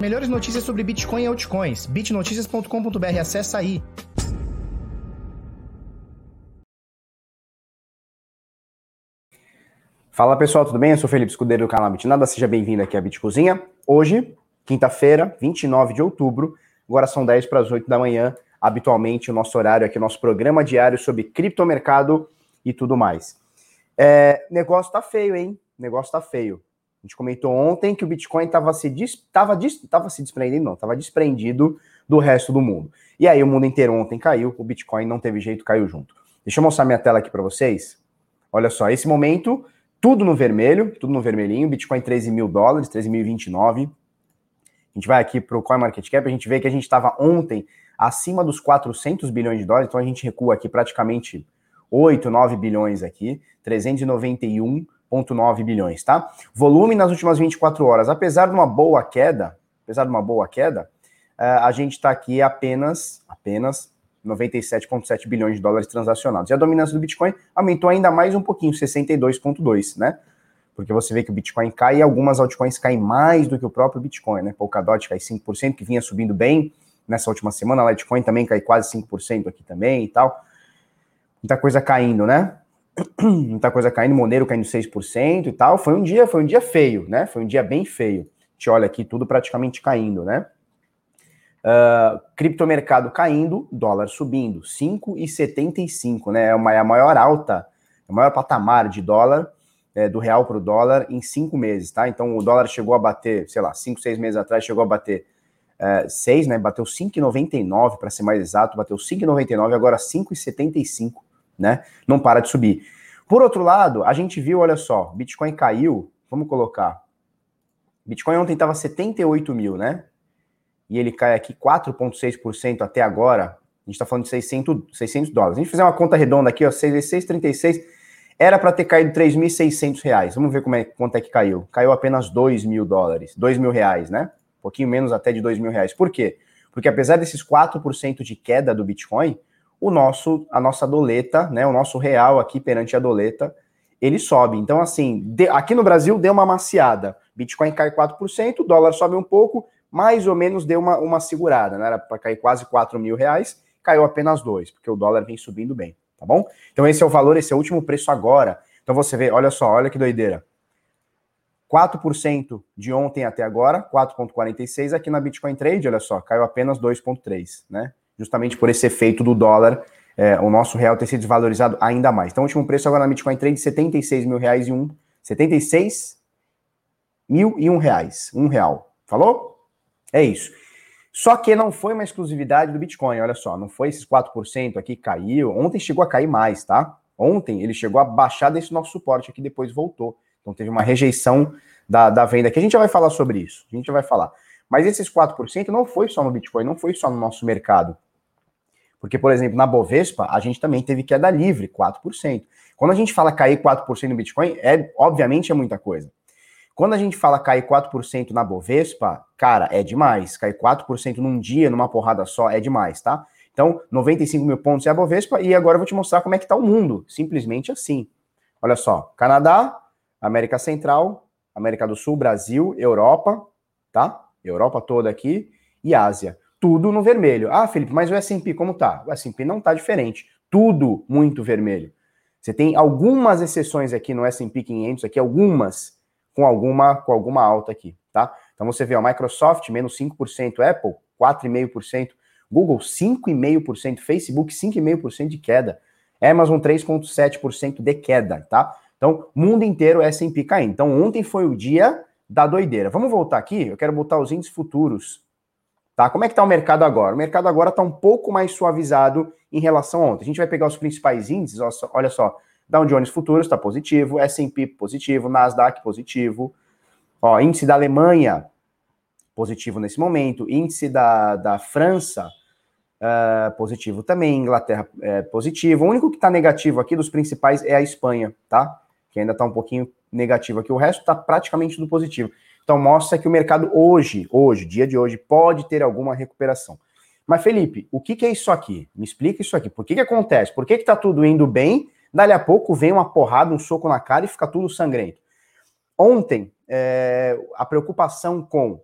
Melhores notícias sobre Bitcoin e altcoins. bitnoticias.com.br. Acessa aí. Fala pessoal, tudo bem? Eu sou Felipe Escudeiro do canal Bitnada, seja bem-vindo aqui à Bitcozinha. Hoje, quinta-feira, 29 de outubro, agora são 10 para as 8 da manhã, habitualmente o nosso horário aqui, o nosso programa diário sobre criptomercado e tudo mais. É, negócio tá feio, hein? Negócio tá feio. A gente comentou ontem que o Bitcoin estava se, tava, tava se desprendendo, não, estava desprendido do resto do mundo. E aí o mundo inteiro ontem caiu, o Bitcoin não teve jeito, caiu junto. Deixa eu mostrar minha tela aqui para vocês. Olha só, esse momento, tudo no vermelho, tudo no vermelhinho, Bitcoin 13 mil dólares, 13.029. A gente vai aqui para o CoinMarketCap, a gente vê que a gente estava ontem acima dos 400 bilhões de dólares, então a gente recua aqui praticamente 8, 9 bilhões aqui, 391 1,9 bilhões, tá? Volume nas últimas 24 horas, apesar de uma boa queda, apesar de uma boa queda, eh, a gente está aqui apenas, apenas 97,7 bilhões de dólares transacionados. E a dominância do Bitcoin aumentou ainda mais um pouquinho, 62,2, né? Porque você vê que o Bitcoin cai e algumas altcoins caem mais do que o próprio Bitcoin, né? Polkadot cai 5%, que vinha subindo bem nessa última semana, a Litecoin também cai quase 5% aqui também e tal. Muita coisa caindo, né? muita coisa caindo, Monero caindo 6% e tal. Foi um dia, foi um dia feio, né? Foi um dia bem feio. A gente olha aqui tudo praticamente caindo, né? Uh, criptomercado caindo, dólar subindo, 5,75, né? É, uma, é a maior alta, é o maior patamar de dólar, é, do real para o dólar em cinco meses, tá? Então o dólar chegou a bater, sei lá, cinco, seis meses atrás, chegou a bater é, 6, né? Bateu 5,99 para ser mais exato, bateu 5,99, agora 5,75 né? Não para de subir. Por outro lado, a gente viu, olha só, Bitcoin caiu, vamos colocar. Bitcoin ontem estava 78 mil, né? E ele cai aqui 4,6% até agora. A gente está falando de 600, 600 dólares. A gente fizer uma conta redonda aqui, ó, 6,36, era para ter caído 3.600 reais. Vamos ver como é, quanto é que caiu. Caiu apenas 2 mil dólares, 2 mil reais, né? Um pouquinho menos até de 2 mil reais. Por quê? Porque apesar desses 4% de queda do Bitcoin, o nosso, a nossa doleta, né, o nosso real aqui perante a doleta, ele sobe. Então, assim, de, aqui no Brasil deu uma maciada. Bitcoin cai 4%, dólar sobe um pouco, mais ou menos deu uma, uma segurada, né? Era para cair quase 4 mil reais, caiu apenas 2, porque o dólar vem subindo bem, tá bom? Então, esse é o valor, esse é o último preço agora. Então, você vê, olha só, olha que doideira. 4% de ontem até agora, 4,46 aqui na Bitcoin Trade, olha só, caiu apenas 2,3, né? Justamente por esse efeito do dólar, é, o nosso real ter sido desvalorizado ainda mais. Então, o último preço agora na Bitcoin Trade, 76 mil reais e um, 76 mil e um reais, um real. Falou? É isso. Só que não foi uma exclusividade do Bitcoin, olha só, não foi esses 4% aqui caiu, ontem chegou a cair mais, tá? Ontem ele chegou a baixar desse nosso suporte aqui, depois voltou. Então teve uma rejeição da, da venda, que a gente já vai falar sobre isso, a gente já vai falar. Mas esses 4% não foi só no Bitcoin, não foi só no nosso mercado. Porque, por exemplo, na Bovespa, a gente também teve queda livre, 4%. Quando a gente fala cair 4% no Bitcoin, é obviamente é muita coisa. Quando a gente fala cair 4% na Bovespa, cara, é demais. Cair 4% num dia, numa porrada só, é demais, tá? Então, 95 mil pontos é a Bovespa, e agora eu vou te mostrar como é que tá o mundo. Simplesmente assim. Olha só, Canadá, América Central, América do Sul, Brasil, Europa, tá? Europa toda aqui, e Ásia tudo no vermelho. Ah, Felipe, mas o S&P como tá? O S&P não tá diferente. Tudo muito vermelho. Você tem algumas exceções aqui no S&P 500 aqui, algumas com alguma com alguma alta aqui, tá? Então você vê a Microsoft menos 5%, Apple 4,5%, Google 5,5%, Facebook 5,5% de queda, Amazon 3,7% de queda, tá? Então, mundo inteiro S&P caindo. Então, ontem foi o dia da doideira. Vamos voltar aqui, eu quero botar os índices futuros Tá? Como é que está o mercado agora? O mercado agora está um pouco mais suavizado em relação a ontem. A gente vai pegar os principais índices, olha só, Dow Jones Futuros está positivo, S&P positivo, Nasdaq positivo, ó, índice da Alemanha positivo nesse momento, índice da, da França uh, positivo também, Inglaterra uh, positivo. O único que está negativo aqui dos principais é a Espanha, tá? Que ainda está um pouquinho negativo aqui. O resto está praticamente tudo positivo. Então mostra que o mercado hoje, hoje, dia de hoje, pode ter alguma recuperação. Mas Felipe, o que, que é isso aqui? Me explica isso aqui. Por que, que acontece? Por que está tudo indo bem? Dali a pouco vem uma porrada, um soco na cara e fica tudo sangrento. Ontem, é, a preocupação com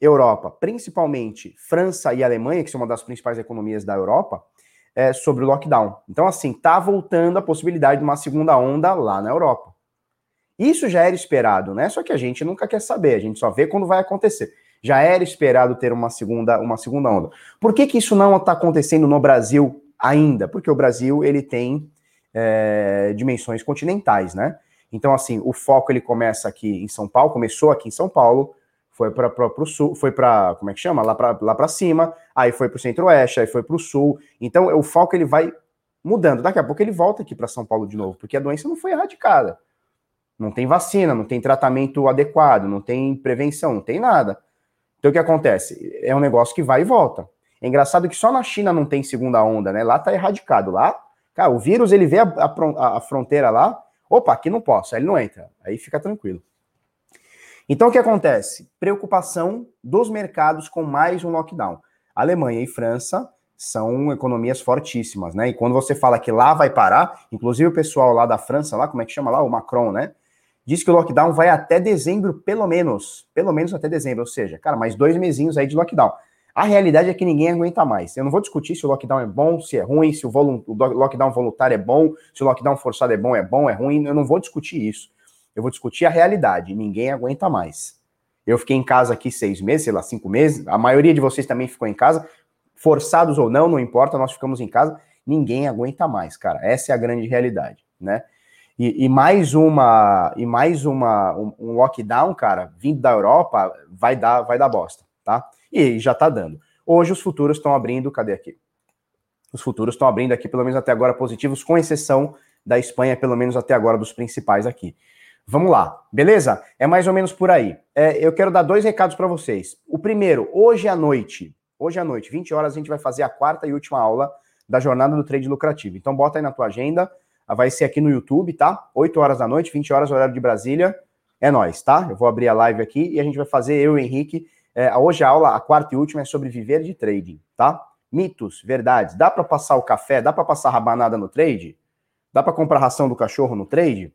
Europa, principalmente França e Alemanha, que são uma das principais economias da Europa, é, sobre o lockdown. Então, assim, tá voltando a possibilidade de uma segunda onda lá na Europa. Isso já era esperado, né? Só que a gente nunca quer saber, a gente só vê quando vai acontecer. Já era esperado ter uma segunda, uma segunda onda. Por que, que isso não está acontecendo no Brasil ainda? Porque o Brasil ele tem é, dimensões continentais, né? Então, assim, o foco ele começa aqui em São Paulo, começou aqui em São Paulo, foi para o sul, foi para, como é que chama? Lá para lá para cima, aí foi para o centro-oeste, aí foi para o sul. Então, o foco ele vai mudando. Daqui a pouco ele volta aqui para São Paulo de novo, porque a doença não foi erradicada. Não tem vacina, não tem tratamento adequado, não tem prevenção, não tem nada. Então o que acontece? É um negócio que vai e volta. É engraçado que só na China não tem segunda onda, né? Lá tá erradicado. Lá, cara, o vírus ele vê a, a, a fronteira lá, opa, aqui não posso, aí ele não entra. Aí fica tranquilo. Então o que acontece? Preocupação dos mercados com mais um lockdown. Alemanha e França são economias fortíssimas, né? E quando você fala que lá vai parar, inclusive o pessoal lá da França, lá, como é que chama lá? O Macron, né? Diz que o lockdown vai até dezembro, pelo menos. Pelo menos até dezembro, ou seja, cara, mais dois mesinhos aí de lockdown. A realidade é que ninguém aguenta mais. Eu não vou discutir se o lockdown é bom, se é ruim, se o, o lockdown voluntário é bom, se o lockdown forçado é bom, é bom, é ruim. Eu não vou discutir isso. Eu vou discutir a realidade. Ninguém aguenta mais. Eu fiquei em casa aqui seis meses, sei lá, cinco meses. A maioria de vocês também ficou em casa, forçados ou não, não importa, nós ficamos em casa. Ninguém aguenta mais, cara. Essa é a grande realidade, né? E, e, mais uma e mais uma um, um, lockdown, cara, vindo da Europa, vai dar vai dar bosta, tá? E já tá dando. Hoje os futuros estão abrindo, cadê aqui? Os futuros estão abrindo aqui, pelo menos até agora positivos, com exceção da Espanha, pelo menos até agora dos principais aqui. Vamos lá, beleza? É mais ou menos por aí. É, eu quero dar dois recados para vocês. O primeiro, hoje à noite, hoje à noite, 20 horas, a gente vai fazer a quarta e última aula da jornada do trade lucrativo. Então bota aí na tua agenda vai ser aqui no YouTube, tá? 8 horas da noite, 20 horas, horário de Brasília. É nós, tá? Eu vou abrir a live aqui e a gente vai fazer, eu e o Henrique. É, hoje a aula, a quarta e última, é sobre viver de trading, tá? Mitos, verdades. Dá para passar o café? Dá para passar rabanada no trade? Dá para comprar ração do cachorro no trade?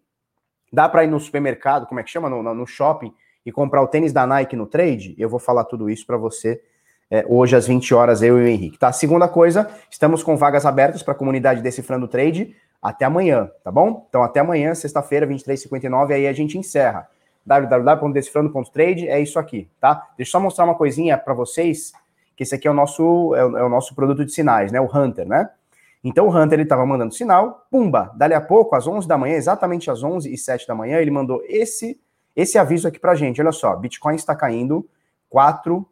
Dá para ir no supermercado, como é que chama? No, no, shopping e comprar o tênis da Nike no trade? Eu vou falar tudo isso para você é, hoje às 20 horas, eu e o Henrique, tá? Segunda coisa, estamos com vagas abertas para a comunidade Decifrando Trade até amanhã, tá bom? Então até amanhã, sexta-feira, 23h59, aí a gente encerra. www.decifrando.trade é isso aqui, tá? Deixa eu só mostrar uma coisinha para vocês, que esse aqui é o nosso é o, é o, nosso produto de sinais, né? O Hunter, né? Então o Hunter ele estava mandando sinal, pumba, dali a pouco, às 11 da manhã, exatamente às 11 e 7 da manhã, ele mandou esse esse aviso aqui pra gente. Olha só, Bitcoin está caindo 4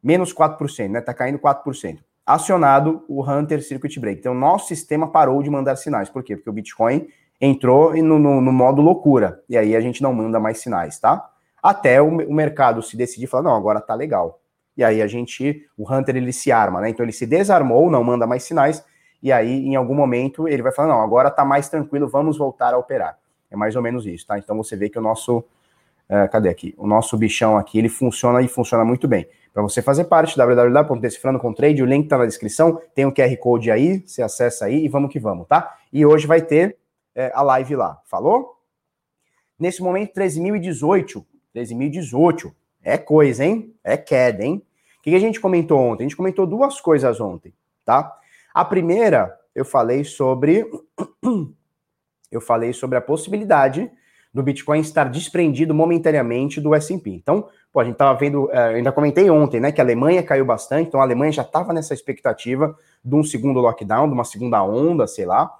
menos 4%, né? Está caindo 4% acionado o Hunter Circuit Break. Então, nosso sistema parou de mandar sinais. Por quê? Porque o Bitcoin entrou no, no, no modo loucura. E aí a gente não manda mais sinais, tá? Até o, o mercado se decidir falar, não, agora tá legal. E aí a gente, o Hunter ele se arma, né? Então ele se desarmou, não manda mais sinais, e aí em algum momento ele vai falar, não, agora tá mais tranquilo, vamos voltar a operar. É mais ou menos isso, tá? Então você vê que o nosso, uh, cadê aqui? O nosso bichão aqui, ele funciona e funciona muito bem. Para você fazer parte, www.decifrando.com.trade, o link está na descrição, tem o QR Code aí, você acessa aí e vamos que vamos, tá? E hoje vai ter é, a live lá, falou? Nesse momento, 13.018, 13.018, é coisa, hein? É queda, hein? O que a gente comentou ontem? A gente comentou duas coisas ontem, tá? A primeira, eu falei sobre eu falei sobre a possibilidade do Bitcoin estar desprendido momentaneamente do S&P. Então, pô, a gente estava vendo, uh, ainda comentei ontem, né, que a Alemanha caiu bastante, então a Alemanha já estava nessa expectativa de um segundo lockdown, de uma segunda onda, sei lá.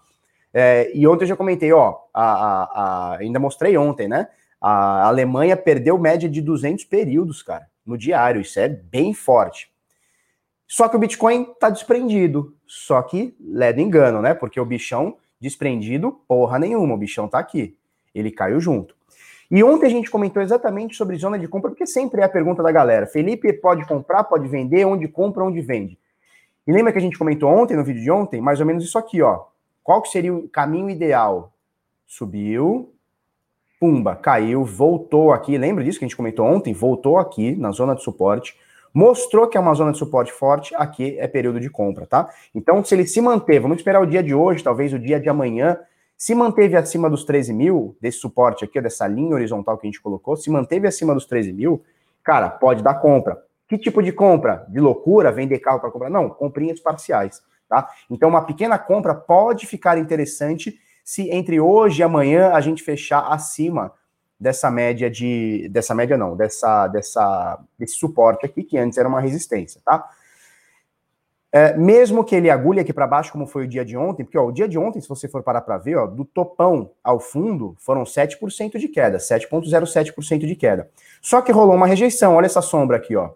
É, e ontem eu já comentei, ó, a, a, a, ainda mostrei ontem, né, a Alemanha perdeu média de 200 períodos, cara, no diário, isso é bem forte. Só que o Bitcoin está desprendido, só que ledo engano, né, porque o bichão desprendido, porra nenhuma, o bichão tá aqui ele caiu junto. E ontem a gente comentou exatamente sobre zona de compra, porque sempre é a pergunta da galera. Felipe pode comprar, pode vender, onde compra, onde vende. E lembra que a gente comentou ontem, no vídeo de ontem, mais ou menos isso aqui, ó. Qual que seria o caminho ideal? Subiu, pumba, caiu, voltou aqui. Lembra disso que a gente comentou ontem? Voltou aqui na zona de suporte, mostrou que é uma zona de suporte forte, aqui é período de compra, tá? Então, se ele se manter, vamos esperar o dia de hoje, talvez o dia de amanhã, se manteve acima dos 13 mil, desse suporte aqui, dessa linha horizontal que a gente colocou, se manteve acima dos 13 mil, cara, pode dar compra. Que tipo de compra? De loucura, vender carro para comprar? Não, comprinhas parciais, tá? Então, uma pequena compra pode ficar interessante se entre hoje e amanhã a gente fechar acima dessa média de dessa média não, dessa dessa desse suporte aqui que antes era uma resistência, tá? É, mesmo que ele agulhe aqui para baixo, como foi o dia de ontem, porque ó, o dia de ontem, se você for parar para ver, ó, do topão ao fundo, foram 7% de queda, 7,07% de queda. Só que rolou uma rejeição, olha essa sombra aqui, ó.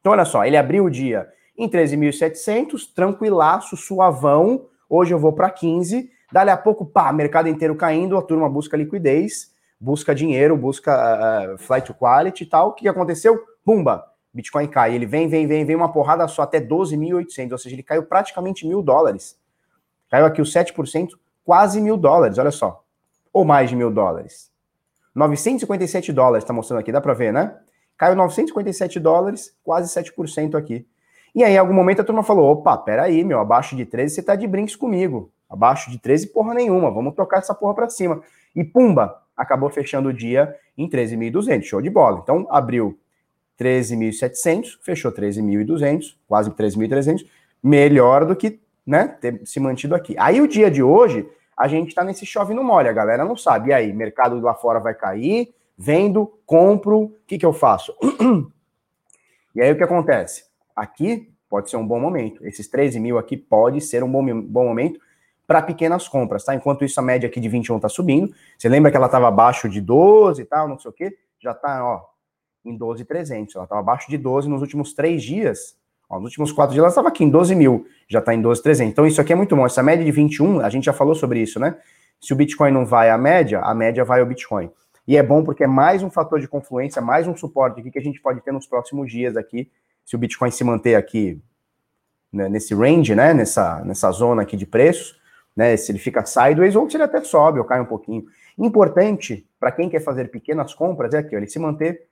Então, olha só, ele abriu o dia em 13.700, tranquilaço, suavão, hoje eu vou para 15, dali a pouco, pá, mercado inteiro caindo, a turma busca liquidez, busca dinheiro, busca uh, flight to quality e tal. O que aconteceu? Pumba! Bitcoin cai. Ele vem, vem, vem, vem uma porrada só até 12.800, ou seja, ele caiu praticamente mil dólares. Caiu aqui o 7%, quase mil dólares, olha só. Ou mais de mil dólares. 957 dólares, está mostrando aqui, dá para ver, né? Caiu 957 dólares, quase 7% aqui. E aí, em algum momento, a turma falou: opa, peraí, meu, abaixo de 13 você tá de brinks comigo. Abaixo de 13, porra nenhuma, vamos tocar essa porra para cima. E pumba, acabou fechando o dia em 13.200, show de bola. Então, abriu 13.700, fechou 13.200, quase 13.300, melhor do que né, ter se mantido aqui. Aí o dia de hoje, a gente está nesse chove no molha, a galera não sabe. E aí, mercado lá fora vai cair, vendo, compro, o que, que eu faço? e aí o que acontece? Aqui pode ser um bom momento. Esses 13 mil aqui pode ser um bom, bom momento para pequenas compras, tá? Enquanto isso, a média aqui de 21 está subindo. Você lembra que ela estava abaixo de 12 e tal, não sei o quê? Já está, ó, em 12,300. Ela estava abaixo de 12 nos últimos três dias. Ó, nos últimos quatro dias ela estava aqui em 12 mil, já está em 12,300. Então isso aqui é muito bom. Essa média de 21, a gente já falou sobre isso, né? Se o Bitcoin não vai à média, a média vai ao Bitcoin. E é bom porque é mais um fator de confluência, mais um suporte aqui que a gente pode ter nos próximos dias aqui, se o Bitcoin se manter aqui né, nesse range, né? Nessa, nessa zona aqui de preços, né? Se ele fica sideways ou se ele até sobe ou cai um pouquinho. Importante para quem quer fazer pequenas compras é aqui, ele se manter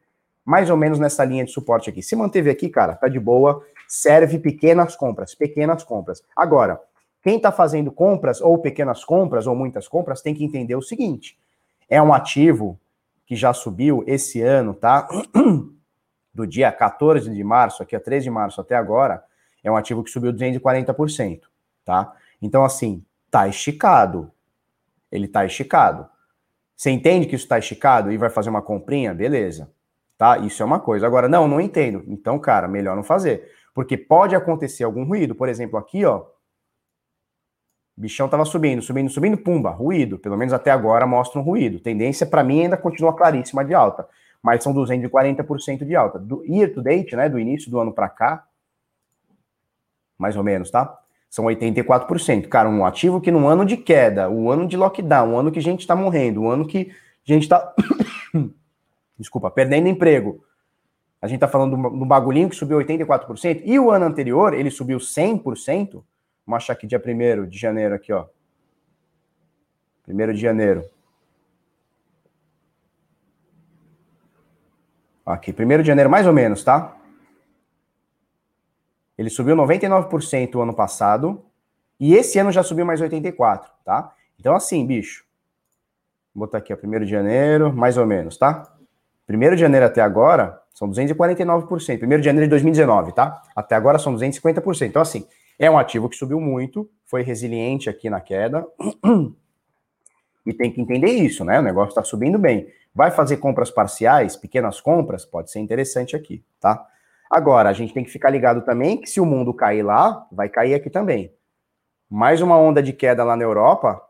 mais ou menos nessa linha de suporte aqui. Se manteve aqui, cara, tá de boa, serve pequenas compras, pequenas compras. Agora, quem está fazendo compras, ou pequenas compras, ou muitas compras, tem que entender o seguinte: é um ativo que já subiu esse ano, tá? Do dia 14 de março, aqui a 3 de março até agora, é um ativo que subiu 240%, tá? Então, assim, tá esticado. Ele tá esticado. Você entende que isso tá esticado e vai fazer uma comprinha? Beleza tá? Isso é uma coisa. Agora, não, não entendo. Então, cara, melhor não fazer. Porque pode acontecer algum ruído. Por exemplo, aqui, ó. Bichão tava subindo, subindo, subindo, pumba, ruído. Pelo menos até agora mostra um ruído. Tendência para mim ainda continua claríssima de alta. Mas são 240% de alta. Do year to date, né, do início do ano para cá, mais ou menos, tá? São 84%. Cara, um ativo que num ano de queda, um ano de lockdown, um ano que a gente tá morrendo, um ano que a gente tá desculpa, perdendo emprego. A gente está falando do bagulhinho que subiu 84%, e o ano anterior ele subiu 100%. Vamos achar aqui dia 1 de janeiro, aqui, ó. 1 de janeiro. Aqui, 1 de janeiro, mais ou menos, tá? Ele subiu 99% o ano passado, e esse ano já subiu mais 84%, tá? Então, assim, bicho. Vou botar aqui, ó, 1 de janeiro, mais ou menos, tá? 1 de janeiro até agora, são 249%. 1 de janeiro de 2019, tá? Até agora são 250%. Então, assim, é um ativo que subiu muito, foi resiliente aqui na queda. E tem que entender isso, né? O negócio está subindo bem. Vai fazer compras parciais, pequenas compras, pode ser interessante aqui, tá? Agora, a gente tem que ficar ligado também que se o mundo cair lá, vai cair aqui também. Mais uma onda de queda lá na Europa,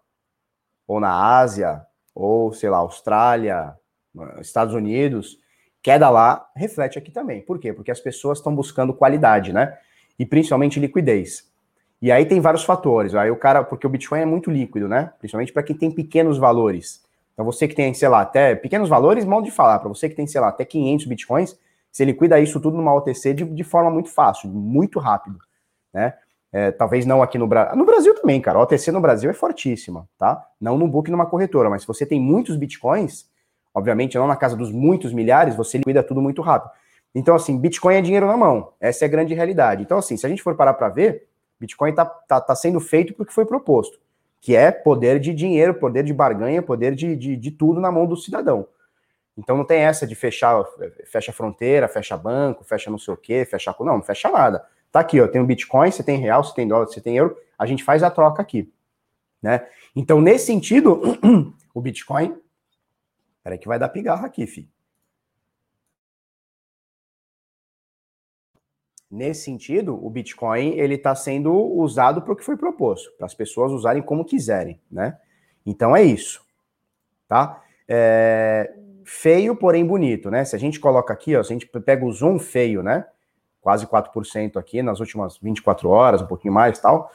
ou na Ásia, ou sei lá, Austrália, Estados Unidos, queda lá, reflete aqui também. Por quê? Porque as pessoas estão buscando qualidade, né? E principalmente liquidez. E aí tem vários fatores. Aí o cara, porque o Bitcoin é muito líquido, né? Principalmente para quem tem pequenos valores. Então você que tem, sei lá, até pequenos valores, modo de falar, para você que tem, sei lá, até 500 Bitcoins, você liquida isso tudo numa OTC de, de forma muito fácil, muito rápido, né? É, talvez não aqui no Brasil. No Brasil também, cara. A OTC no Brasil é fortíssima, tá? Não no book numa corretora, mas se você tem muitos bitcoins, Obviamente, não na casa dos muitos milhares, você liquida tudo muito rápido. Então, assim, Bitcoin é dinheiro na mão. Essa é a grande realidade. Então, assim, se a gente for parar para ver, Bitcoin está tá, tá sendo feito porque foi proposto, que é poder de dinheiro, poder de barganha, poder de, de, de tudo na mão do cidadão. Então não tem essa de fechar, fecha fronteira, fecha banco, fecha não sei o quê, fecha. Não, não fecha nada. Tá aqui, ó, tem o Bitcoin, você tem real, você tem dólar, você tem euro, a gente faz a troca aqui, né? Então, nesse sentido, o Bitcoin. Peraí que vai dar pigarra aqui, fi. Nesse sentido, o Bitcoin ele está sendo usado para o que foi proposto, para as pessoas usarem como quiserem, né? Então é isso, tá? É... Feio, porém bonito, né? Se a gente coloca aqui, ó, se a gente pega o zoom feio, né? quase 4% aqui nas últimas 24 horas, um pouquinho mais tal.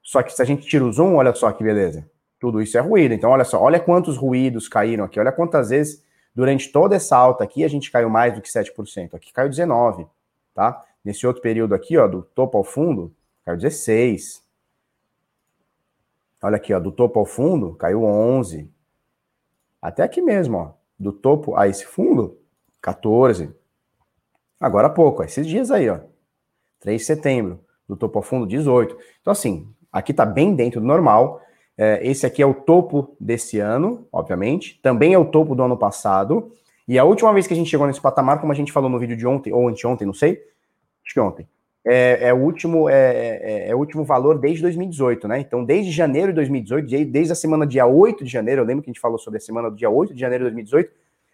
Só que se a gente tira o zoom, olha só que beleza. Tudo isso é ruído. Então, olha só, olha quantos ruídos caíram aqui. Olha quantas vezes, durante toda essa alta aqui, a gente caiu mais do que 7%. Aqui caiu 19%, tá? Nesse outro período aqui, ó, do topo ao fundo, caiu 16%. Olha aqui, ó, do topo ao fundo, caiu 11%. Até aqui mesmo, ó, do topo a esse fundo, 14%. Agora há pouco, esses dias aí, ó. 3 de setembro, do topo ao fundo, 18. Então, assim, aqui tá bem dentro do normal. É, esse aqui é o topo desse ano, obviamente. Também é o topo do ano passado. E a última vez que a gente chegou nesse patamar, como a gente falou no vídeo de ontem, ou anteontem, não sei, acho que ontem, é, é, o último, é, é, é, o último valor desde 2018, né? Então, desde janeiro de 2018, desde a semana dia 8 de janeiro, eu lembro que a gente falou sobre a semana do dia 8 de janeiro de 2018,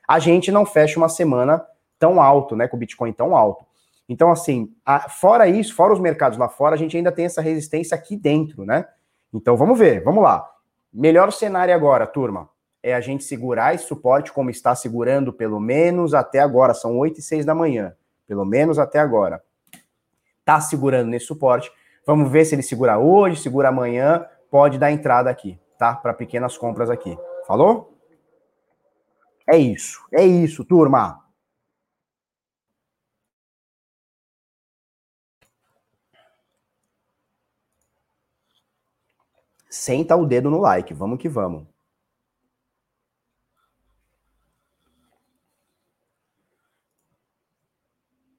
a gente não fecha uma semana tão alto, né? Com o Bitcoin tão alto. Então, assim, a, fora isso, fora os mercados lá fora, a gente ainda tem essa resistência aqui dentro, né? Então, vamos ver, vamos lá. Melhor cenário agora, turma, é a gente segurar esse suporte como está segurando pelo menos até agora, são 8 e 6 da manhã, pelo menos até agora. Tá segurando nesse suporte. Vamos ver se ele segura hoje, segura amanhã, pode dar entrada aqui, tá? Para pequenas compras aqui. Falou? É isso, é isso, turma. Senta o dedo no like. Vamos que vamos.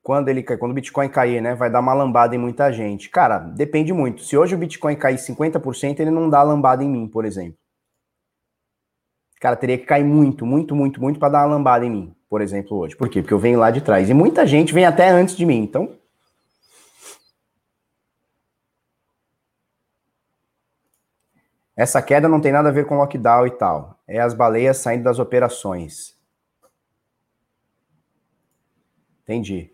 Quando ele quando o Bitcoin cair, né, vai dar uma lambada em muita gente. Cara, depende muito. Se hoje o Bitcoin cair 50%, ele não dá lambada em mim, por exemplo. Cara, teria que cair muito, muito, muito, muito para dar uma lambada em mim, por exemplo, hoje. Por quê? Porque eu venho lá de trás. E muita gente vem até antes de mim. Então, Essa queda não tem nada a ver com lockdown e tal. É as baleias saindo das operações. Entendi.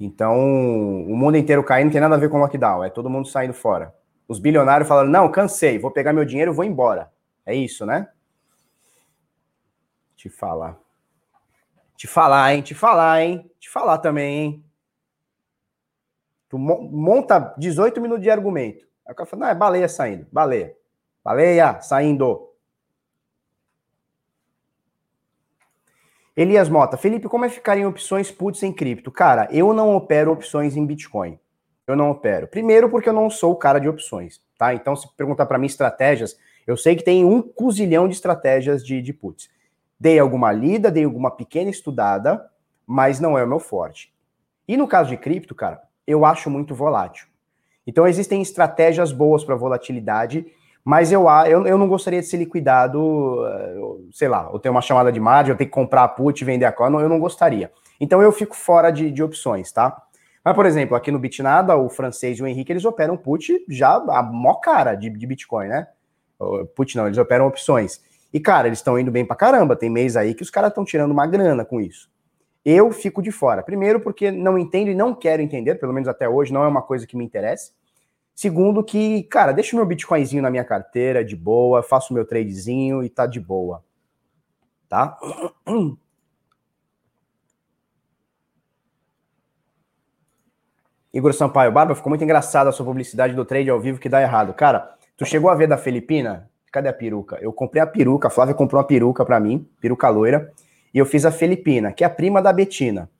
Então, o mundo inteiro caindo não tem nada a ver com lockdown. É todo mundo saindo fora. Os bilionários falaram: não, cansei, vou pegar meu dinheiro e vou embora. É isso, né? Te falar. Te falar, hein? Te falar, hein? Te falar também, hein? Tu monta 18 minutos de argumento. Aí o cara fala: não, é baleia saindo. Baleia. Baleia, saindo. Elias Mota, Felipe, como é ficar em opções puts em cripto? Cara, eu não opero opções em Bitcoin. Eu não opero. Primeiro, porque eu não sou o cara de opções, tá? Então, se perguntar para mim estratégias, eu sei que tem um cozilhão de estratégias de, de puts. Dei alguma lida, dei alguma pequena estudada, mas não é o meu forte. E no caso de cripto, cara, eu acho muito volátil. Então, existem estratégias boas para volatilidade mas eu, eu, eu não gostaria de ser liquidado, eh, sei lá, eu tenho uma chamada de margem, eu tenho que comprar a put vender a call, eu não gostaria. Então eu fico fora de, de opções, tá? Mas, por exemplo, aqui no Bitnada, o francês e o Henrique, eles operam put já a mó cara de, de Bitcoin, né? Put não, eles operam opções. E, cara, eles estão indo bem pra caramba. Tem mês aí que os caras estão tirando uma grana com isso. Eu fico de fora. Primeiro, porque não entendo e não quero entender, pelo menos até hoje, não é uma coisa que me interessa. Segundo, que, cara, deixa o meu Bitcoinzinho na minha carteira, de boa, faço o meu tradezinho e tá de boa. Tá? Igor Sampaio, Barba, ficou muito engraçada a sua publicidade do trade ao vivo que dá errado. Cara, tu chegou a ver da Filipina? Cadê a peruca? Eu comprei a peruca, a Flávia comprou uma peruca para mim, peruca loira, e eu fiz a Filipina, que é a prima da Betina.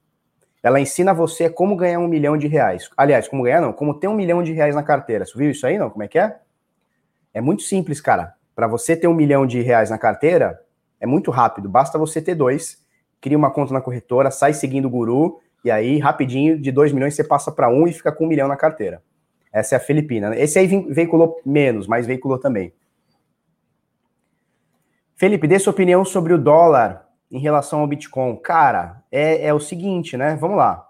Ela ensina você como ganhar um milhão de reais. Aliás, como ganhar não, como ter um milhão de reais na carteira. Você viu isso aí, não? Como é que é? É muito simples, cara. Para você ter um milhão de reais na carteira, é muito rápido. Basta você ter dois, cria uma conta na corretora, sai seguindo o guru, e aí, rapidinho, de dois milhões você passa para um e fica com um milhão na carteira. Essa é a Filipina. Esse aí veiculou menos, mas veiculou também. Felipe, dê sua opinião sobre o dólar em relação ao Bitcoin? Cara, é, é o seguinte, né? Vamos lá.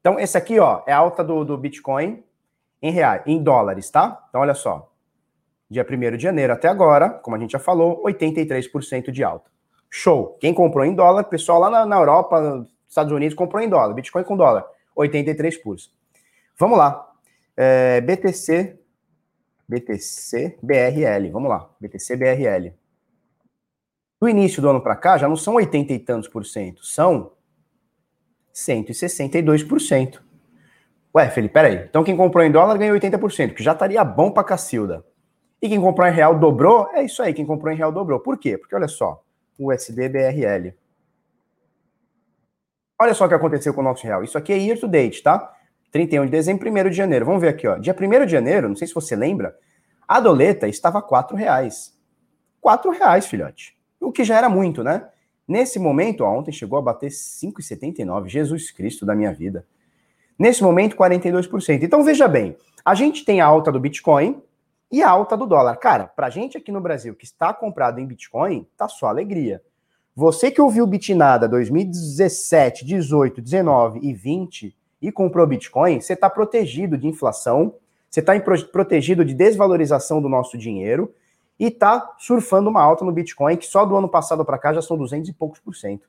Então, esse aqui, ó, é a alta do, do Bitcoin em reais, em dólares, tá? Então, olha só. Dia 1 de janeiro até agora, como a gente já falou, 83% de alta. Show. Quem comprou em dólar, pessoal lá na, na Europa, nos Estados Unidos, comprou em dólar. Bitcoin com dólar, 83%. Vamos lá. É, BTC, BTC BRL, vamos lá. BTC BRL. Do início do ano para cá, já não são 80 e tantos por cento, são 162%. Ué, Felipe, peraí. Então quem comprou em dólar ganhou 80%, que já estaria bom pra Cacilda. E quem comprou em real dobrou? É isso aí, quem comprou em real dobrou. Por quê? Porque olha só, USD BRL. Olha só o que aconteceu com o nosso real. Isso aqui é year to date, tá? 31 de dezembro, 1 de janeiro. Vamos ver aqui, ó. Dia 1 de janeiro, não sei se você lembra, a doleta estava R$ reais. R$ reais, filhote. O que já era muito, né? Nesse momento, ó, ontem chegou a bater 5,79. Jesus Cristo da minha vida. Nesse momento, 42%. Então veja bem, a gente tem a alta do Bitcoin e a alta do dólar. Cara, pra gente aqui no Brasil que está comprado em Bitcoin, tá só alegria. Você que ouviu Bitnada 2017, 18, 19 e 20 e comprou Bitcoin, você está protegido de inflação, você está protegido de desvalorização do nosso dinheiro e está surfando uma alta no Bitcoin que só do ano passado para cá já são 200 e poucos por cento.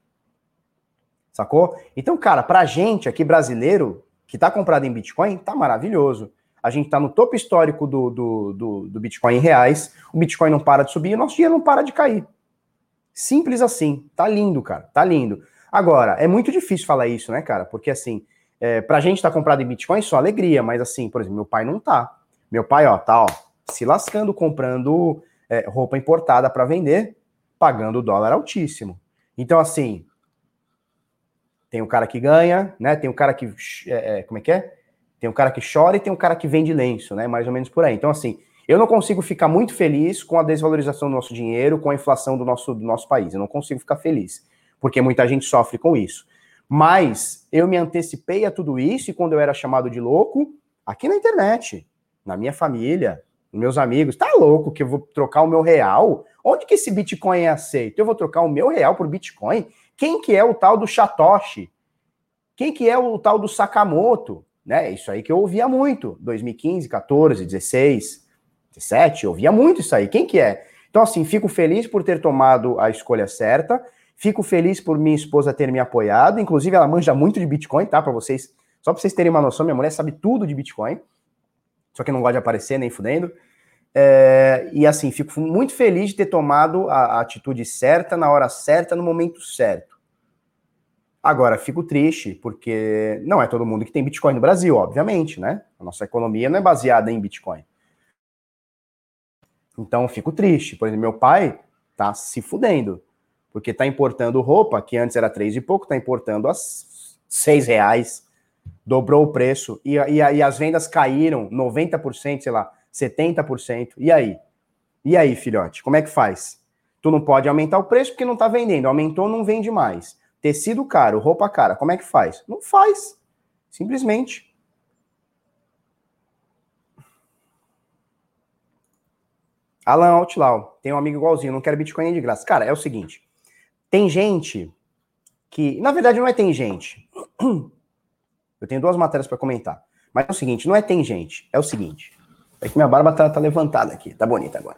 Sacou? Então, cara, pra gente aqui brasileiro, que está comprado em Bitcoin, tá maravilhoso. A gente está no topo histórico do, do, do, do, Bitcoin em reais, o Bitcoin não para de subir e o nosso dinheiro não para de cair. Simples assim. Tá lindo, cara. Tá lindo. Agora, é muito difícil falar isso, né, cara? Porque assim, é, pra gente estar tá comprado em Bitcoin, só alegria, mas assim, por exemplo, meu pai não tá. Meu pai, ó, tá, ó, se lascando comprando é, roupa importada para vender, pagando dólar altíssimo. Então, assim, tem um cara que ganha, né? Tem um cara que. É, é, como é que é? Tem um cara que chora e tem um cara que vende lenço, né? Mais ou menos por aí. Então, assim, eu não consigo ficar muito feliz com a desvalorização do nosso dinheiro, com a inflação do nosso, do nosso país. Eu não consigo ficar feliz, porque muita gente sofre com isso. Mas eu me antecipei a tudo isso e quando eu era chamado de louco, aqui na internet, na minha família, meus amigos, tá louco que eu vou trocar o meu real? Onde que esse Bitcoin é aceito? Eu vou trocar o meu real por Bitcoin? Quem que é o tal do Satoshi? Quem que é o tal do Sakamoto? Né? Isso aí que eu ouvia muito. 2015, 14, 16, 17, eu ouvia muito isso aí. Quem que é? Então, assim, fico feliz por ter tomado a escolha certa. Fico feliz por minha esposa ter me apoiado. Inclusive, ela manja muito de Bitcoin, tá? Para vocês, só para vocês terem uma noção, minha mulher sabe tudo de Bitcoin. Só que não gosta de aparecer nem fudendo. É, e assim, fico muito feliz de ter tomado a, a, atitude certa, na hora certa, no momento certo. Agora, fico triste, porque não é todo mundo que tem Bitcoin no Brasil, obviamente, né? A nossa economia não é baseada em Bitcoin. Então, fico triste. Por exemplo, meu pai tá se fudendo, porque tá importando roupa, que antes era três e pouco, tá importando a seis reais, dobrou o preço, e, e, e as vendas caíram 90%, sei lá, 70%. E aí? E aí, filhote, como é que faz? Tu não pode aumentar o preço porque não tá vendendo. Aumentou, não vende mais. Tecido caro, roupa cara, como é que faz? Não faz. Simplesmente. Alan Outlaw, tem um amigo igualzinho, não quero Bitcoin de graça. Cara, é o seguinte: tem gente que. Na verdade, não é tem gente. Eu tenho duas matérias para comentar. Mas é o seguinte: não é tem gente, é o seguinte. É que minha barba tá, tá levantada aqui, tá bonita agora.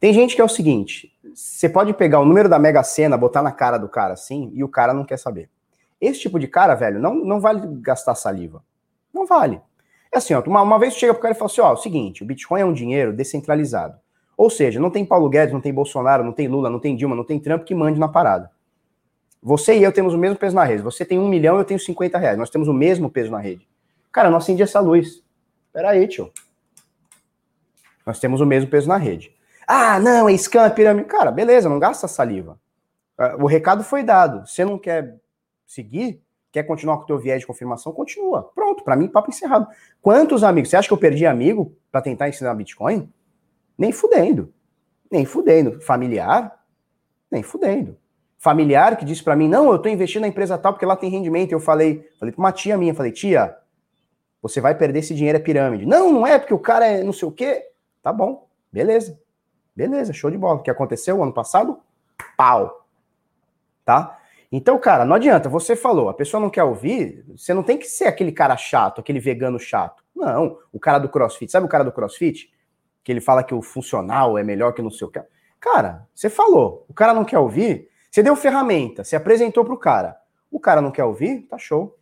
Tem gente que é o seguinte: você pode pegar o número da Mega Sena, botar na cara do cara assim, e o cara não quer saber. Esse tipo de cara, velho, não, não vale gastar saliva. Não vale. É assim, ó, uma, uma vez chega pro cara e fala assim: ó, é o seguinte, o Bitcoin é um dinheiro descentralizado. Ou seja, não tem Paulo Guedes, não tem Bolsonaro, não tem Lula, não tem Dilma, não tem Trump que mande na parada. Você e eu temos o mesmo peso na rede. Você tem um milhão, eu tenho 50 reais. Nós temos o mesmo peso na rede. Cara, não acende essa luz. Pera aí, tio. Nós temos o mesmo peso na rede. Ah, não, é scam, é pirâmide. Cara, beleza, não gasta saliva. Ah, o recado foi dado. Você não quer seguir, quer continuar com o teu viés de confirmação, continua. Pronto, para mim, papo encerrado. Quantos amigos? Você acha que eu perdi amigo para tentar ensinar Bitcoin? Nem fudendo. Nem fudendo. Familiar? Nem fudendo. Familiar que disse para mim, não, eu tô investindo na empresa tal porque lá tem rendimento. Eu falei, falei pra uma tia minha, falei, tia, você vai perder esse dinheiro, é pirâmide. Não, não é, porque o cara é não sei o quê. Tá bom, beleza. Beleza, show de bola. O que aconteceu ano passado? Pau. tá? Então, cara, não adianta, você falou, a pessoa não quer ouvir, você não tem que ser aquele cara chato, aquele vegano chato. Não, o cara do CrossFit, sabe o cara do CrossFit? Que ele fala que o funcional é melhor que não sei o que. Cara, você falou, o cara não quer ouvir, você deu ferramenta, você apresentou pro cara. O cara não quer ouvir, tá show.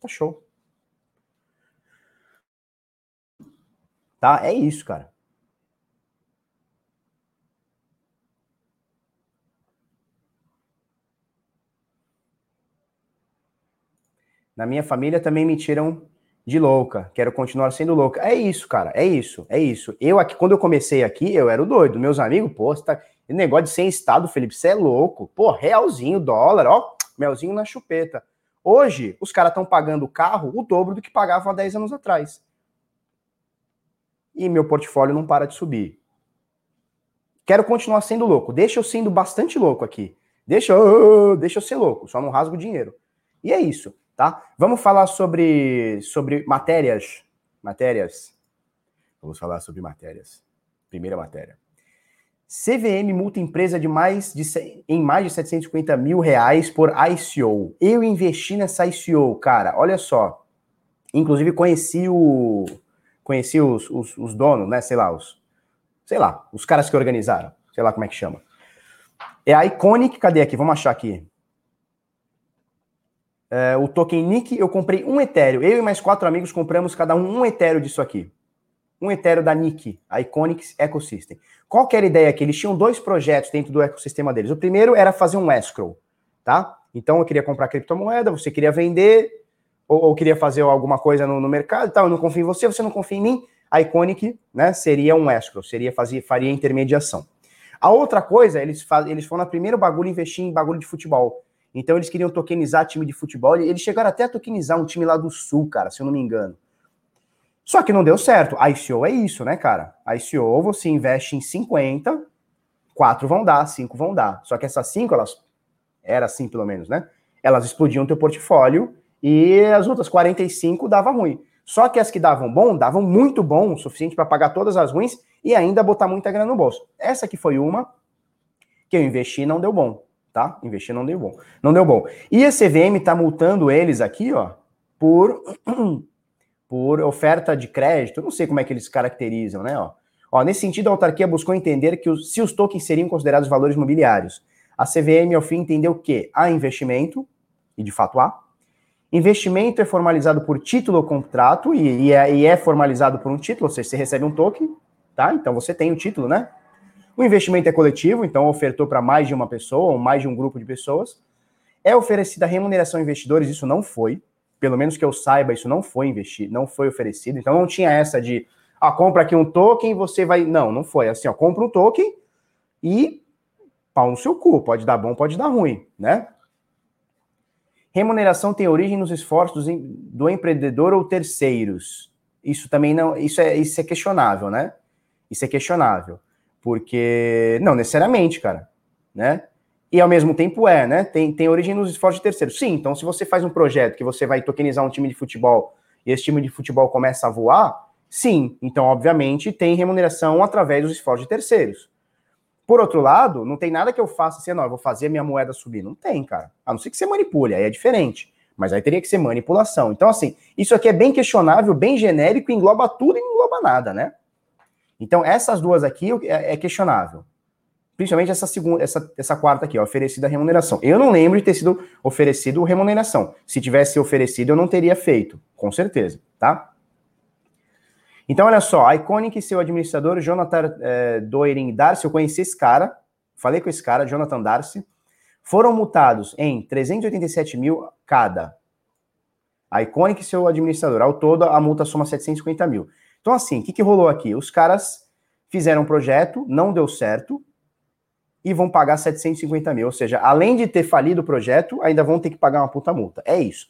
Tá show. Tá? É isso, cara. Na minha família também me tiram de louca. Quero continuar sendo louca. É isso, cara. É isso. É isso. Eu aqui, quando eu comecei aqui, eu era o doido. Meus amigos, pô, você tá. Negócio de sem estado, Felipe, você é louco. Pô, realzinho, dólar, ó, melzinho na chupeta. Hoje, os caras estão pagando o carro o dobro do que pagavam há 10 anos atrás. E meu portfólio não para de subir. Quero continuar sendo louco. Deixa eu sendo bastante louco aqui. Deixa eu, deixa eu ser louco, só não rasgo dinheiro. E é isso tá? Vamos falar sobre, sobre matérias. Matérias. Vamos falar sobre matérias. Primeira matéria. CVM multa empresa de mais de, em mais de 750 mil reais por ICO. Eu investi nessa ICO, cara. Olha só. Inclusive conheci o conheci os, os, os donos, né? Sei lá, os sei lá, os caras que organizaram. Sei lá como é que chama. É a Iconic, cadê aqui? Vamos achar aqui. É, o token NIC, eu comprei um Ethereum. Eu e mais quatro amigos compramos cada um um Ethereum disso aqui. Um Ethereum da NIC, a Iconics Ecosystem. Qual que era a ideia aqui? Eles tinham dois projetos dentro do ecossistema deles. O primeiro era fazer um escrow, tá? Então eu queria comprar criptomoeda, você queria vender, ou, ou queria fazer alguma coisa no, no mercado e tal, eu não confio em você, você não confia em mim. A Iconic, né, seria um escrow, seria fazer, faria intermediação. A outra coisa, eles, eles foram no primeiro bagulho investir em bagulho de futebol. Então eles queriam tokenizar time de futebol. Eles chegaram até a tokenizar um time lá do Sul, cara, se eu não me engano. Só que não deu certo. A ICO é isso, né, cara? A ICO você investe em 50, quatro vão dar, cinco vão dar. Só que essas cinco, elas era assim pelo menos, né? Elas explodiam teu portfólio e as outras 45 dava ruim. Só que as que davam bom, davam muito bom, o suficiente para pagar todas as ruins e ainda botar muita grana no bolso. Essa aqui foi uma que eu investi não deu bom tá? Investir não deu bom. Não deu bom. E a CVM tá multando eles aqui, ó, por por oferta de crédito. não sei como é que eles caracterizam, né, ó. Ó, nesse sentido, a autarquia buscou entender que os, se os tokens seriam considerados valores mobiliários. A CVM, ao fim, entendeu que há investimento, e de fato há. Investimento é formalizado por título ou contrato, e, e, é, e é formalizado por um título, ou seja, você recebe um token, tá? Então você tem o título, né? O investimento é coletivo, então ofertou para mais de uma pessoa ou mais de um grupo de pessoas. É oferecida remuneração a investidores, isso não foi. Pelo menos que eu saiba, isso não foi investido, não foi oferecido. Então não tinha essa de, ah, compra aqui um token, você vai. Não, não foi. Assim, ó, compra um token e pau no seu cu. Pode dar bom, pode dar ruim, né? Remuneração tem origem nos esforços do empreendedor ou terceiros. Isso também não. Isso é, isso é questionável, né? Isso é questionável. Porque, não necessariamente, cara, né? E ao mesmo tempo é, né? Tem, tem origem nos esforços de terceiros. Sim, então se você faz um projeto que você vai tokenizar um time de futebol e esse time de futebol começa a voar, sim, então obviamente tem remuneração através dos esforços de terceiros. Por outro lado, não tem nada que eu faça assim, não, eu vou fazer minha moeda subir. Não tem, cara. A não ser que você manipule, aí é diferente. Mas aí teria que ser manipulação. Então, assim, isso aqui é bem questionável, bem genérico, engloba tudo e engloba nada, né? Então, essas duas aqui é, é questionável. Principalmente essa segunda, essa, essa quarta aqui, ó, oferecida remuneração. Eu não lembro de ter sido oferecido remuneração. Se tivesse oferecido, eu não teria feito, com certeza, tá? Então, olha só, a Iconic e seu administrador, Jonathan é, Doirin Darcy, eu conheci esse cara, falei com esse cara, Jonathan Darcy, foram multados em 387 mil cada. A Iconic e seu administrador. Ao todo, a multa soma 750 mil. Então, assim, o que, que rolou aqui? Os caras fizeram um projeto, não deu certo, e vão pagar 750 mil. Ou seja, além de ter falido o projeto, ainda vão ter que pagar uma puta multa. É isso.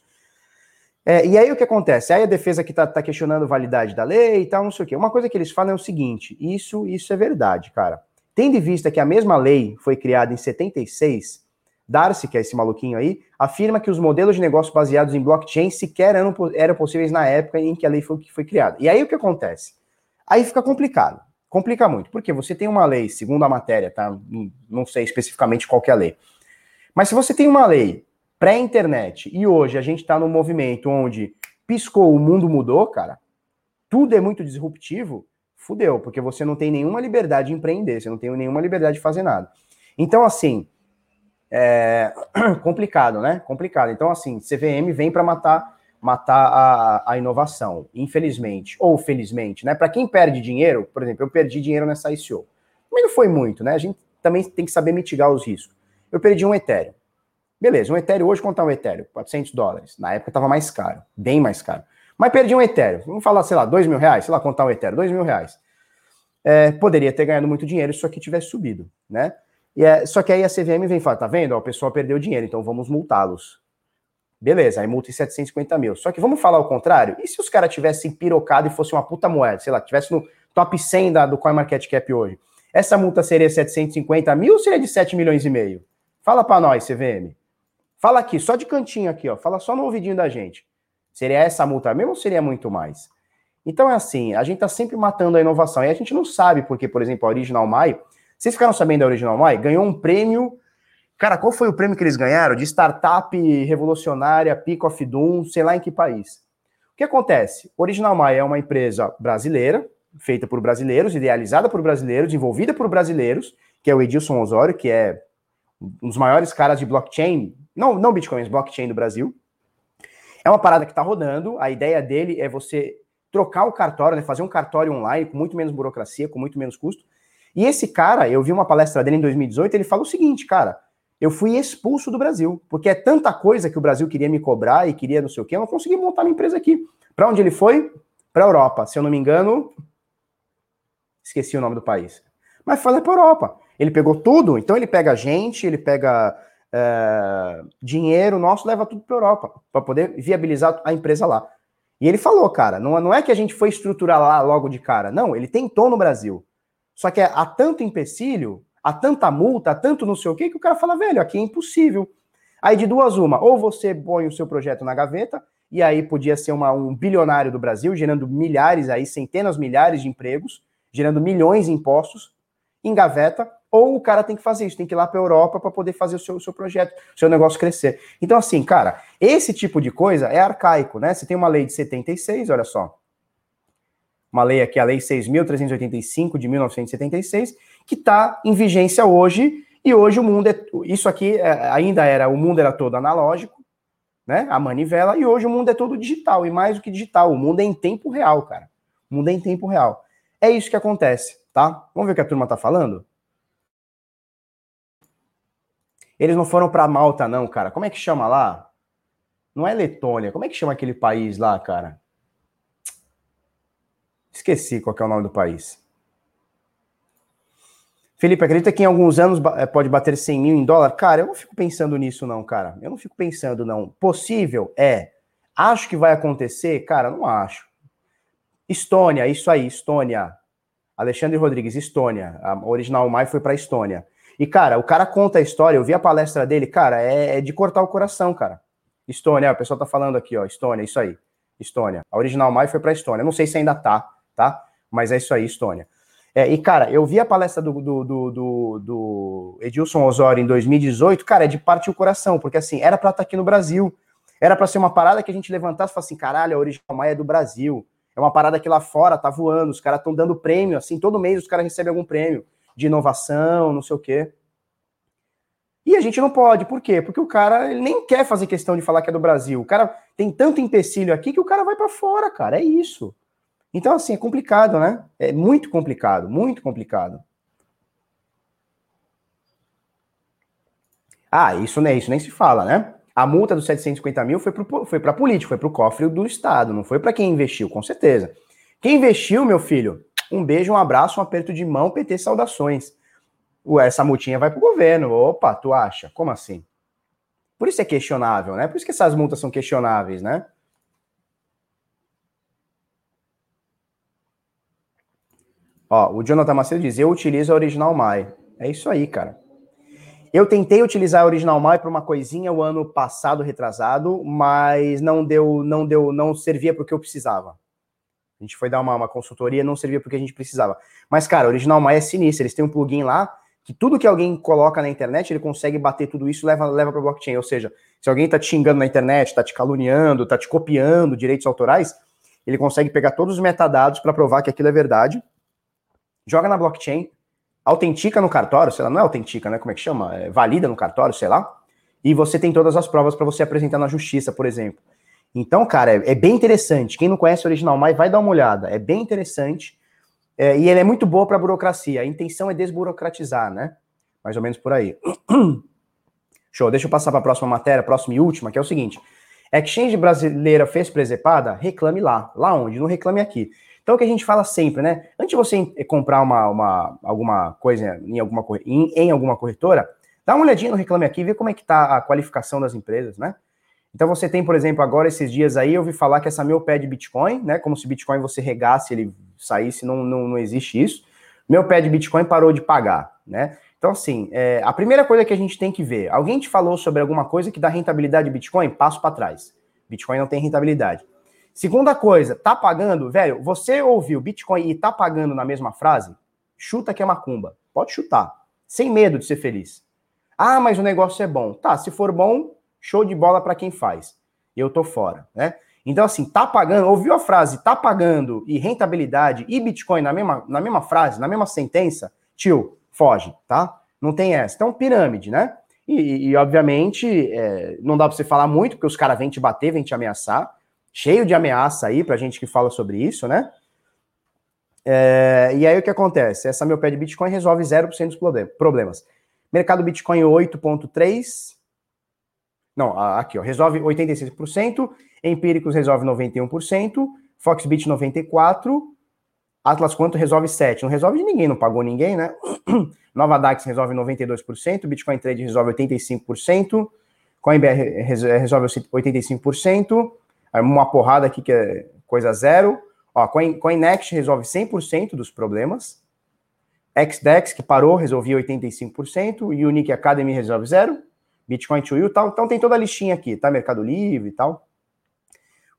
É, e aí o que acontece? Aí a defesa que tá, tá, questionando a validade da lei e tal, não sei o quê. Uma coisa que eles falam é o seguinte: isso, isso é verdade, cara. Tendo em vista que a mesma lei foi criada em 76, Darcy, que é esse maluquinho aí, afirma que os modelos de negócio baseados em blockchain sequer eram, eram possíveis na época em que a lei foi, foi criada. E aí o que acontece? Aí fica complicado. Complica muito, porque você tem uma lei, segundo a matéria, tá? Não sei especificamente qual é a lei. Mas se você tem uma lei pré-internet e hoje a gente está num movimento onde piscou, o mundo mudou, cara, tudo é muito disruptivo, fudeu, porque você não tem nenhuma liberdade de empreender, você não tem nenhuma liberdade de fazer nada. Então, assim, é complicado, né? Complicado. Então, assim, CVM vem para matar matar a, a inovação, infelizmente, ou felizmente, né? Para quem perde dinheiro, por exemplo, eu perdi dinheiro nessa ICO. Mas não foi muito, né? A gente também tem que saber mitigar os riscos. Eu perdi um Ethereum. Beleza, um Ethereum hoje, quanto é um Ethereum? 400 dólares. Na época estava mais caro, bem mais caro. Mas perdi um Ethereum. Vamos falar, sei lá, 2 mil reais, sei lá, contar um Ethereum, 2 mil reais. É, poderia ter ganhado muito dinheiro se isso aqui tivesse subido, né? E é, só que aí a CVM vem falar, tá vendo? Ó, o pessoal perdeu dinheiro, então vamos multá-los. Beleza, aí multa em 750 mil. Só que vamos falar o contrário? E se os caras tivessem pirocado e fosse uma puta moeda, sei lá, tivesse no top 100 da, do CoinMarketCap hoje? Essa multa seria 750 mil ou seria de 7 milhões e meio? Fala para nós, CVM. Fala aqui, só de cantinho aqui, ó. Fala só no ouvidinho da gente. Seria essa multa mesmo ou seria muito mais? Então é assim, a gente tá sempre matando a inovação. E a gente não sabe porque, por exemplo, a Original Mai, vocês ficaram sabendo da Original Mai? Ganhou um prêmio Cara, qual foi o prêmio que eles ganharam? De startup revolucionária, Peak of Doom, sei lá em que país. O que acontece? Original Mai é uma empresa brasileira, feita por brasileiros, idealizada por brasileiros, desenvolvida por brasileiros, que é o Edilson Osório, que é um dos maiores caras de blockchain, não, não Bitcoin, mas blockchain do Brasil. É uma parada que está rodando. A ideia dele é você trocar o cartório, né, fazer um cartório online com muito menos burocracia, com muito menos custo. E esse cara, eu vi uma palestra dele em 2018, ele fala o seguinte, cara, eu fui expulso do Brasil, porque é tanta coisa que o Brasil queria me cobrar e queria não sei o quê, eu não consegui montar minha empresa aqui. Para onde ele foi? Para a Europa. Se eu não me engano, esqueci o nome do país. Mas foi para a Europa. Ele pegou tudo, então ele pega gente, ele pega é, dinheiro nosso, leva tudo para a Europa, para poder viabilizar a empresa lá. E ele falou, cara, não, não é que a gente foi estruturar lá logo de cara, não, ele tentou no Brasil. Só que há tanto empecilho há tanta multa, tanto não sei o que, que o cara fala, velho, aqui é impossível. Aí de duas uma, ou você põe o seu projeto na gaveta, e aí podia ser uma, um bilionário do Brasil, gerando milhares aí, centenas, milhares de empregos, gerando milhões de impostos, em gaveta, ou o cara tem que fazer isso, tem que ir lá para a Europa para poder fazer o seu, o seu projeto, o seu negócio crescer. Então, assim, cara, esse tipo de coisa é arcaico, né? Você tem uma lei de 76, olha só. Uma lei aqui, a Lei 6.385 de 1976, que está em vigência hoje, e hoje o mundo é. Isso aqui é, ainda era, o mundo era todo analógico, né? A manivela, e hoje o mundo é todo digital, e mais do que digital, o mundo é em tempo real, cara. O mundo é em tempo real. É isso que acontece, tá? Vamos ver o que a turma tá falando? Eles não foram para Malta, não, cara. Como é que chama lá? Não é Letônia. Como é que chama aquele país lá, cara? Esqueci qual é o nome do país. Felipe, acredita que em alguns anos eh, pode bater 100 mil em dólar? Cara, eu não fico pensando nisso, não, cara. Eu não fico pensando, não. Possível? É. Acho que vai acontecer? Cara, não acho. Estônia, isso aí, Estônia. Alexandre Rodrigues, Estônia. A original Mai foi para Estônia. E, cara, o cara conta a história, eu vi a palestra dele, cara, é, é de cortar o coração, cara. Estônia, o pessoal tá falando aqui, ó, Estônia, isso aí. Estônia. A original Mai foi para Estônia. Não sei se ainda tá, tá? Mas é isso aí, Estônia. É, e, cara, eu vi a palestra do, do, do, do, Edilson Osório em 2018, cara, é de parte o coração, porque assim, era pra estar tá aqui no Brasil. Era para ser uma parada que a gente levantasse e falasse assim, caralho, a Original Maia é do Brasil. É uma parada que lá fora tá voando, os caras estão dando prêmio, assim, todo mês os caras recebem algum prêmio de inovação, não sei o quê. E a gente não pode, por quê? Porque o cara ele nem quer fazer questão de falar que é do Brasil. O cara tem tanto empecilho aqui que o cara vai para fora, cara, é isso. Então, assim, é complicado, né? É muito complicado, muito complicado. Ah, isso, né, isso nem se fala, né? A multa dos 750 mil foi para foi político, foi para o cofre do Estado, não foi para quem investiu, com certeza. Quem investiu, meu filho, um beijo, um abraço, um aperto de mão, PT, saudações. Ué, essa multinha vai para o governo. Opa, tu acha? Como assim? Por isso é questionável, né? Por isso que essas multas são questionáveis, né? Ó, o Jonathan Macedo diz: Eu utilizo a Original Mai. É isso aí, cara. Eu tentei utilizar a Original Mai para uma coisinha o ano passado, retrasado, mas não deu, não deu, não servia para o que eu precisava. A gente foi dar uma, uma consultoria, não servia para o que a gente precisava. Mas, cara, a Original Mai é sinistra. Eles têm um plugin lá que tudo que alguém coloca na internet, ele consegue bater tudo isso leva, leva para blockchain. Ou seja, se alguém está te xingando na internet, está te caluniando, está te copiando direitos autorais, ele consegue pegar todos os metadados para provar que aquilo é verdade, joga na blockchain, autentica no cartório, sei lá, não é autentica, né? Como é que chama? É, valida no cartório, sei lá. E você tem todas as provas para você apresentar na justiça, por exemplo. Então, cara, é, é, bem interessante. Quem não conhece o Original Mai, vai dar uma olhada. É bem interessante. É, e ele é muito boa para burocracia. A intenção é desburocratizar, né? Mais ou menos por aí. Show. Deixa eu passar para a próxima matéria, próxima e última, que é o seguinte. Exchange brasileira fez presepada? Reclame lá. Lá onde? Não reclame aqui. Então, o que a gente fala sempre, né? Antes de você comprar uma, uma, alguma coisa em alguma, em, em alguma corretora, dá uma olhadinha no Reclame Aqui, vê como é que está a qualificação das empresas, né? Então você tem, por exemplo, agora esses dias aí, eu ouvi falar que essa meu pé de Bitcoin, né? Como se Bitcoin você regasse, ele saísse, não, não, não existe isso. Meu pé de Bitcoin parou de pagar, né? Então, assim, é, a primeira coisa que a gente tem que ver, alguém te falou sobre alguma coisa que dá rentabilidade de Bitcoin? Passo para trás. Bitcoin não tem rentabilidade. Segunda coisa, tá pagando, velho, você ouviu Bitcoin e tá pagando na mesma frase? Chuta que é macumba. Pode chutar. Sem medo de ser feliz. Ah, mas o negócio é bom. Tá, se for bom, show de bola para quem faz. Eu tô fora, né? Então, assim, tá pagando, ouviu a frase tá pagando e rentabilidade e Bitcoin na mesma, na mesma frase, na mesma sentença, tio, foge, tá? Não tem essa. Então, pirâmide, né? E, e obviamente, é, não dá para você falar muito, porque os caras vêm te bater, vêm te ameaçar. Cheio de ameaça aí pra gente que fala sobre isso, né? É, e aí o que acontece? Essa meu pé de Bitcoin resolve 0% dos problemas. Mercado Bitcoin 8,3%. Não, aqui, ó, resolve 86%, Empíricos resolve 91%, Foxbit 94%, Atlas Quanto resolve 7%. Não resolve de ninguém, não pagou ninguém, né? Nova Dax resolve 92%, Bitcoin Trade resolve 85%, CoinBR resolve 85%, uma porrada aqui que é coisa zero. Ó, Coin, CoinNext resolve 100% dos problemas. XDEX, que parou, resolvia 85%. Unique Academy resolve zero. Bitcoin to You tal. Então tem toda a listinha aqui, tá? Mercado Livre e tal.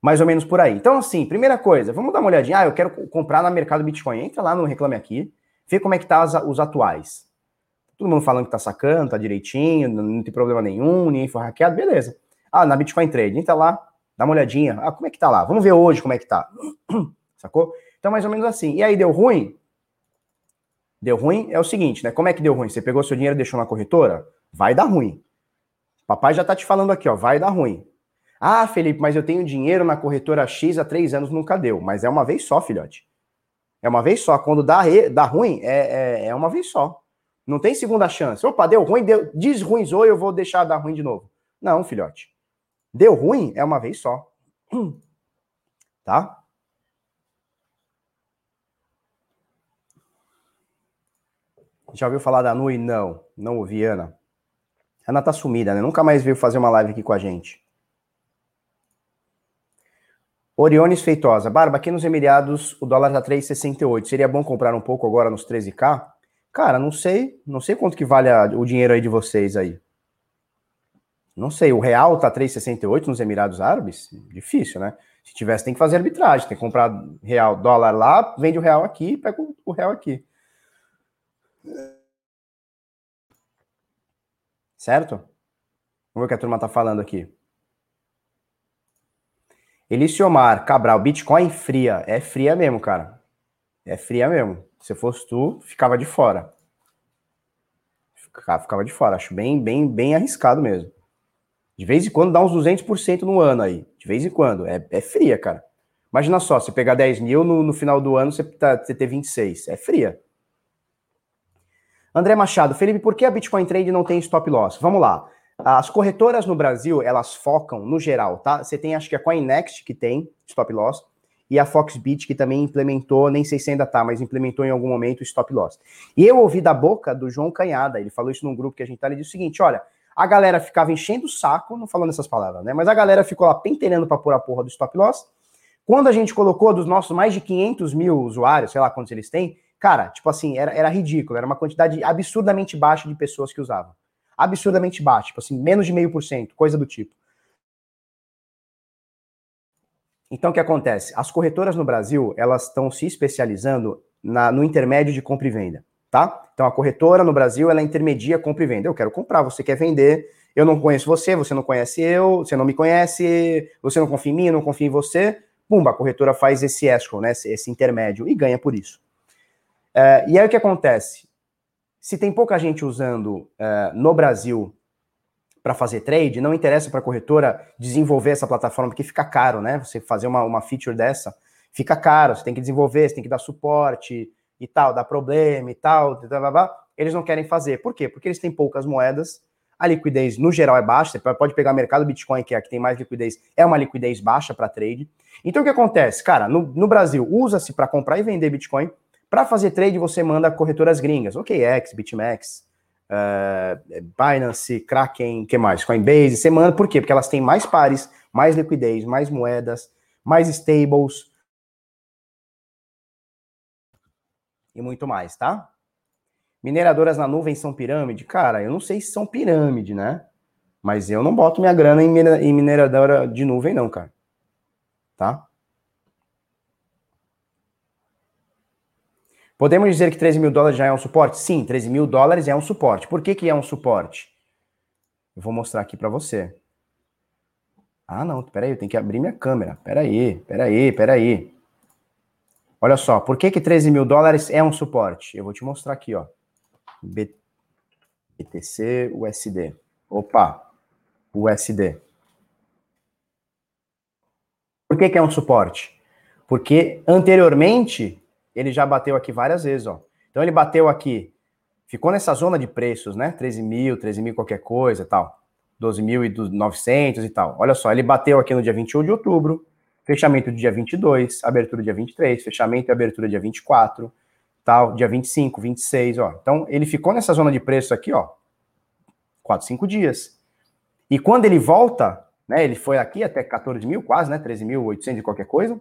Mais ou menos por aí. Então, assim, primeira coisa, vamos dar uma olhadinha. Ah, eu quero comprar no mercado Bitcoin. Entra lá no Reclame Aqui, vê como é que tá os atuais. Todo mundo falando que tá sacando, tá direitinho, não tem problema nenhum, ninguém foi hackeado, beleza. Ah, na Bitcoin Trade, entra lá, dá uma olhadinha. Ah, como é que tá lá? Vamos ver hoje como é que tá. Sacou? Então, mais ou menos assim. E aí, deu ruim? Deu ruim é o seguinte, né? Como é que deu ruim? Você pegou seu dinheiro e deixou na corretora? Vai dar ruim. Papai já tá te falando aqui, ó, vai dar ruim. Ah, Felipe, mas eu tenho dinheiro na corretora X há três anos, nunca deu. Mas é uma vez só, filhote. É uma vez só. Quando dá, dá ruim, é, é, é uma vez só. Não tem segunda chance. Opa, deu ruim, deu, desruinzou e eu vou deixar dar ruim de novo. Não, filhote. Deu ruim, é uma vez só. Tá? Já ouviu falar da Nui? Não, não ouvi, Ana. Ana tá sumida, né? Nunca mais veio fazer uma live aqui com a gente. Oriones Feitosa. Barba, aqui nos Emirados o dólar tá 3,68. Seria bom comprar um pouco agora nos 13k? Cara, não sei. Não sei quanto que vale a, o dinheiro aí de vocês aí. Não sei. O real tá 3,68 nos Emirados Árabes? Difícil, né? Se tivesse, tem que fazer arbitragem. Tem que comprar real, dólar lá, vende o real aqui pega o real aqui. Certo? Vamos ver o que a turma tá falando aqui. Eliciomar Cabral, Bitcoin fria. É fria mesmo, cara. É fria mesmo. Se fosse tu, ficava de fora. Ficava de fora. Acho bem, bem, bem arriscado mesmo. De vez em quando dá uns 200% no ano aí. De vez em quando. É, é fria, cara. Imagina só, você pegar 10 mil, no, no final do ano você, tá, você ter 26. É fria. André Machado, Felipe, por que a Bitcoin Trade não tem stop loss? Vamos lá. As corretoras no Brasil, elas focam no geral, tá? Você tem, acho que a CoinNext que tem stop loss e a Foxbit que também implementou, nem sei se ainda tá, mas implementou em algum momento stop loss. E eu ouvi da boca do João Canhada, ele falou isso num grupo que a gente tá, ele disse o seguinte, olha, a galera ficava enchendo o saco, não falando essas palavras, né? Mas a galera ficou lá penteirando para pôr a porra do stop loss. Quando a gente colocou dos nossos mais de 500 mil usuários, sei lá quantos eles têm, Cara, tipo assim, era, era ridículo, era uma quantidade absurdamente baixa de pessoas que usavam. Absurdamente baixa, tipo assim, menos de meio por cento, coisa do tipo. Então, o que acontece? As corretoras no Brasil, elas estão se especializando na, no intermédio de compra e venda. Tá? Então a corretora no Brasil, ela intermedia compra e venda. Eu quero comprar, você quer vender, eu não conheço você, você não conhece eu, você não me conhece, você não confia em mim, eu não confio em você. Pumba, a corretora faz esse escrow, né, esse, intermédio, e ganha por isso. É, e aí o que acontece? Se tem pouca gente usando é, no Brasil para fazer trade, não interessa para a corretora desenvolver essa plataforma, porque fica caro, né? Você fazer uma, uma feature dessa, fica caro, você tem que desenvolver, você tem que dar suporte e tal, dá problema e tal, blá, blá, blá. eles não querem fazer. Por quê? Porque eles têm poucas moedas, a liquidez no geral é baixa, você pode pegar o mercado Bitcoin, que é a que tem mais liquidez, é uma liquidez baixa para trade. Então o que acontece? Cara, no, no Brasil, usa-se para comprar e vender Bitcoin. Para fazer trade, você manda corretoras gringas, OKX, BitMEX, uh, Binance, Kraken, que mais? Coinbase, você manda, por quê? Porque elas têm mais pares, mais liquidez, mais moedas, mais stables e muito mais, tá? Mineradoras na nuvem são pirâmide? Cara, eu não sei se são pirâmide, né? Mas eu não boto minha grana em mineradora de nuvem, não, cara. Tá? Podemos dizer que 13 mil dólares já é um suporte? Sim, 13 mil dólares é um suporte. Por que, que é um suporte? Eu vou mostrar aqui para você. Ah, não, peraí, eu tenho que abrir minha câmera. Peraí, peraí, peraí. Olha só, por que, que 13 mil dólares é um suporte? Eu vou te mostrar aqui, ó. BTC USD. Opa, USD. Por que, que é um suporte? Porque anteriormente ele já bateu aqui várias vezes, ó. Então ele bateu aqui, ficou nessa zona de preços, né? 13 mil, 13 mil qualquer coisa tal. 12.900 e tal. Olha só, ele bateu aqui no dia 21 de outubro, fechamento do dia 22, abertura dia 23, fechamento e abertura dia 24, tal, dia 25, 26, ó. Então, ele ficou nessa zona de preço aqui, ó, 4, 5 dias. E quando ele volta, né, ele foi aqui até 14 mil, quase, né, 13.800 e qualquer coisa.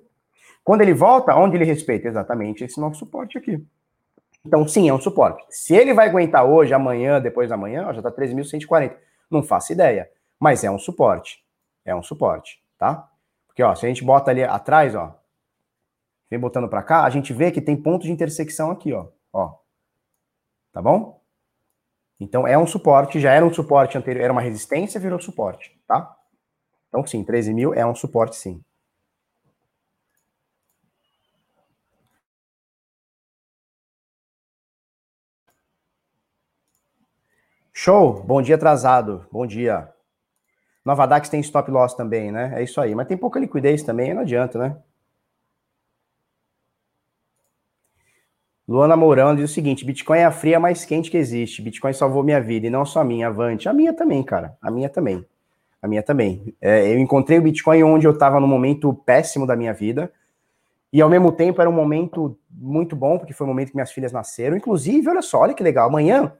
Quando ele volta, onde ele respeita? Exatamente esse nosso suporte aqui. Então, sim, é um suporte. Se ele vai aguentar hoje, amanhã, depois da manhã, ó, já tá 13.140. Não faço ideia. Mas é um suporte. É um suporte, tá? Porque, ó, se a gente bota ali atrás, ó, vem botando para cá, a gente vê que tem ponto de intersecção aqui, ó. ó. Tá bom? Então é um suporte, já era um suporte anterior, era uma resistência, virou suporte, tá? Então sim, 13 mil é um suporte sim. Show, bom dia atrasado, bom dia. Nova Dax tem stop loss também, né? É isso aí, mas tem pouca liquidez também, não adianta, né? Luana Mourão diz o seguinte: Bitcoin é a fria mais quente que existe. Bitcoin salvou minha vida e não só a minha, avante. A minha também, cara. A minha também. A minha também. É, eu encontrei o Bitcoin onde eu estava no momento péssimo da minha vida. E ao mesmo tempo era um momento muito bom, porque foi o momento que minhas filhas nasceram. Inclusive, olha só, olha que legal. Amanhã,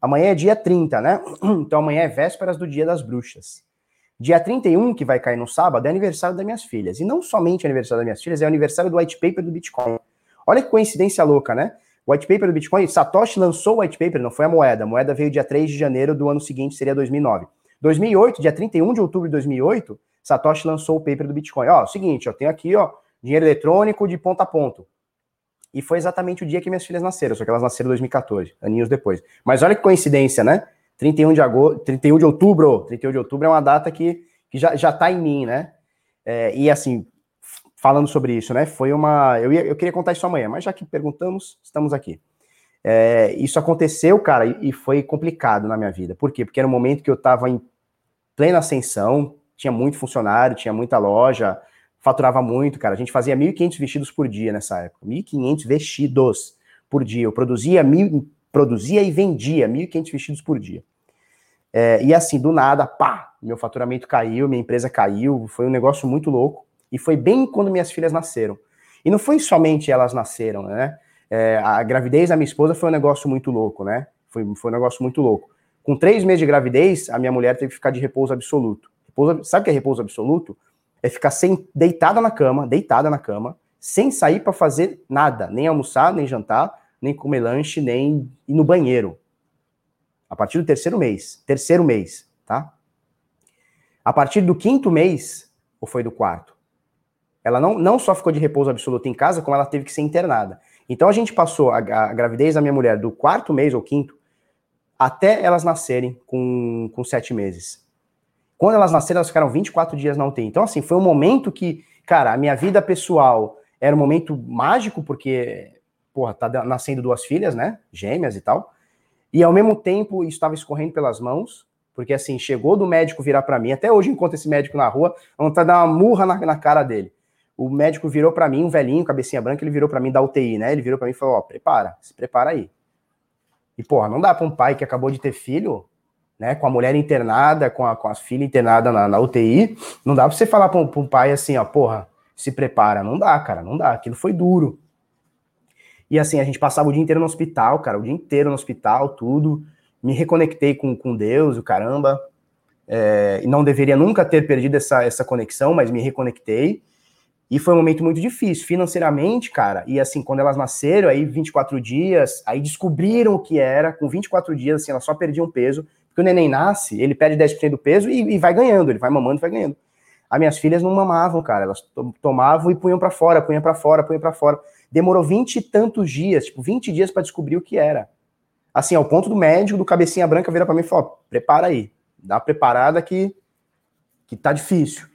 amanhã é dia 30, né? Então amanhã é vésperas do Dia das Bruxas. Dia 31, que vai cair no sábado, é aniversário das minhas filhas. E não somente aniversário das minhas filhas, é aniversário do white paper do Bitcoin. Olha que coincidência louca, né? White paper do Bitcoin, Satoshi lançou o white paper, não foi a moeda. A moeda veio dia 3 de janeiro do ano seguinte, seria 2009. 2008, dia 31 de outubro de 2008, Satoshi lançou o paper do Bitcoin. Ó, seguinte, eu tenho aqui, ó, dinheiro eletrônico de ponto a ponto. E foi exatamente o dia que minhas filhas nasceram, só que elas nasceram em 2014, aninhos depois. Mas olha que coincidência, né? 31 de agosto, 31 de outubro, 31 de outubro é uma data que, que já, já tá em mim, né? É, e assim, falando sobre isso, né? Foi uma. Eu, ia, eu queria contar isso amanhã, mas já que perguntamos, estamos aqui. É, isso aconteceu, cara, e, e, foi complicado na minha vida. Por quê? Porque era um momento que eu estava em plena ascensão, tinha muito funcionário, tinha muita loja, faturava muito, cara. A gente fazia 1.500 vestidos por dia nessa época. 1.500 vestidos por dia. Eu produzia, mil, produzia e vendia 1.500 vestidos por dia. É, e assim, do nada, pá, meu faturamento caiu, minha empresa caiu, foi um negócio muito louco. E foi bem quando minhas filhas nasceram. E não foi somente elas nasceram, né? É, a gravidez da minha esposa foi um negócio muito louco, né? Foi, foi um negócio muito louco. Com três meses de gravidez, a minha mulher teve que ficar de repouso absoluto. Repouso, sabe o que é repouso absoluto? É ficar sem, deitada na cama, deitada na cama, sem sair para fazer nada, nem almoçar, nem jantar, nem comer lanche, nem ir no banheiro. A partir do terceiro mês. Terceiro mês, tá? A partir do quinto mês, ou foi do quarto? Ela não, não só ficou de repouso absoluto em casa, como ela teve que ser internada. Então a gente passou a, a gravidez da minha mulher do quarto mês ou quinto até elas nascerem com, com sete meses. Quando elas nasceram, elas ficaram 24 dias na UTI. Então, assim, foi um momento que, cara, a minha vida pessoal era um momento mágico, porque, porra, tá nascendo duas filhas, né? Gêmeas e tal. E ao mesmo tempo, isso estava escorrendo pelas mãos, porque assim, chegou do médico virar para mim, até hoje encontro esse médico na rua, vontade de dar uma murra na, na cara dele. O médico virou para mim, um velhinho, cabecinha branca, ele virou para mim da UTI, né? Ele virou para mim e falou: Ó, prepara, se prepara aí. E, porra, não dá para um pai que acabou de ter filho, né, com a mulher internada, com a, com a filha internada na, na UTI, não dá para você falar para um, um, pai assim, ó, porra, se prepara. Não dá, cara, não dá. Aquilo foi duro. E assim, a gente passava o dia inteiro no hospital, cara, o dia inteiro no hospital, tudo. Me reconectei com, com Deus, o caramba. É, não deveria nunca ter perdido essa, essa conexão, mas me reconectei. E foi um momento muito difícil, financeiramente, cara. E assim, quando elas nasceram, aí 24 dias, aí descobriram o que era. Com 24 dias, assim, elas só perdiam peso. Porque o neném nasce, ele perde 10% do peso e, e, vai ganhando, ele vai mamando e vai ganhando. As minhas filhas não mamavam, cara. Elas tomavam e punham para fora, punham para fora, punham para fora. Demorou 20 e tantos dias, tipo, 20 dias para descobrir o que era. Assim, ao ponto do médico, do cabecinha branca, vira para mim e fala: prepara aí, dá uma preparada que, que tá difícil.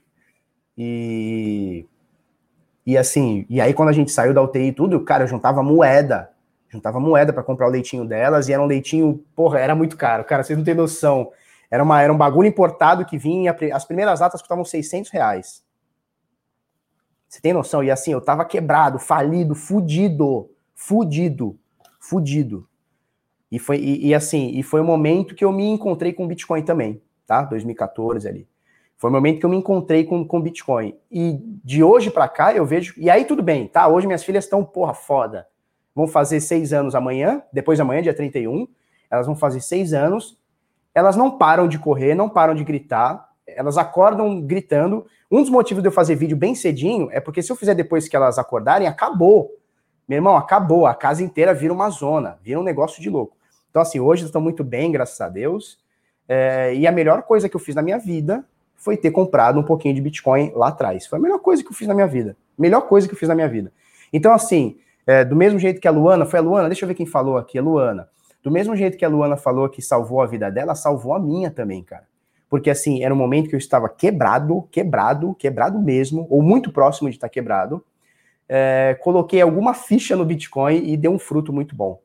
E e assim, e aí quando a gente saiu da UTI e tudo, cara, eu juntava moeda. Juntava moeda para comprar o leitinho delas, e era um leitinho, porra, era muito caro. Cara, vocês não têm noção. Era, uma, era um bagulho importado que vinha, as primeiras latas custavam 600 reais. Você tem noção? E assim, eu tava quebrado, falido, fudido, fudido, fudido. E foi, e, e assim, e foi o momento que eu me encontrei com Bitcoin também, tá? 2014 ali. Foi o momento que eu me encontrei com, com Bitcoin. E de hoje para cá eu vejo. E aí tudo bem, tá? Hoje minhas filhas estão, porra, foda. Vão fazer seis anos amanhã, depois de amanhã, dia 31. Elas vão fazer seis anos. Elas não param de correr, não param de gritar. Elas acordam gritando. Um dos motivos de eu fazer vídeo bem cedinho é porque se eu fizer depois que elas acordarem, acabou. Meu irmão, acabou. A casa inteira vira uma zona, vira um negócio de louco. Então, assim, hoje estão muito bem, graças a Deus. É, e a melhor coisa que eu fiz na minha vida foi ter comprado um pouquinho de Bitcoin lá atrás. Foi a melhor coisa que eu fiz na minha vida. Melhor coisa que eu fiz na minha vida. Então, assim, é, do mesmo jeito que a Luana, foi a Luana, deixa eu ver quem falou aqui, a Luana. Do mesmo jeito que a Luana falou que salvou a vida dela, salvou a minha também, cara. Porque, assim, era um momento que eu estava quebrado, quebrado, quebrado mesmo, ou muito próximo de estar quebrado. É, coloquei alguma ficha no Bitcoin e deu um fruto muito bom.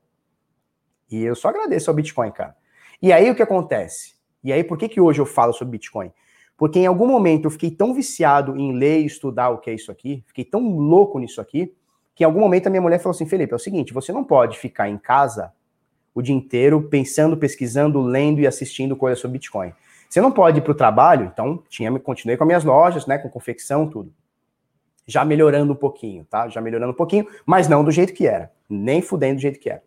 E eu só agradeço ao Bitcoin, cara. E aí o que acontece? E aí por que, que hoje eu falo sobre Bitcoin? Porque em algum momento eu fiquei tão viciado em ler e estudar o que é isso aqui, fiquei tão louco nisso aqui, que em algum momento a minha mulher falou assim: Felipe, é o seguinte, você não pode ficar em casa o dia inteiro pensando, pesquisando, lendo e assistindo coisas sobre Bitcoin. Você não pode ir para o trabalho, então tinha, continuei com as minhas lojas, né, com confecção, tudo. Já melhorando um pouquinho, tá? Já melhorando um pouquinho, mas não do jeito que era, nem fudendo do jeito que era.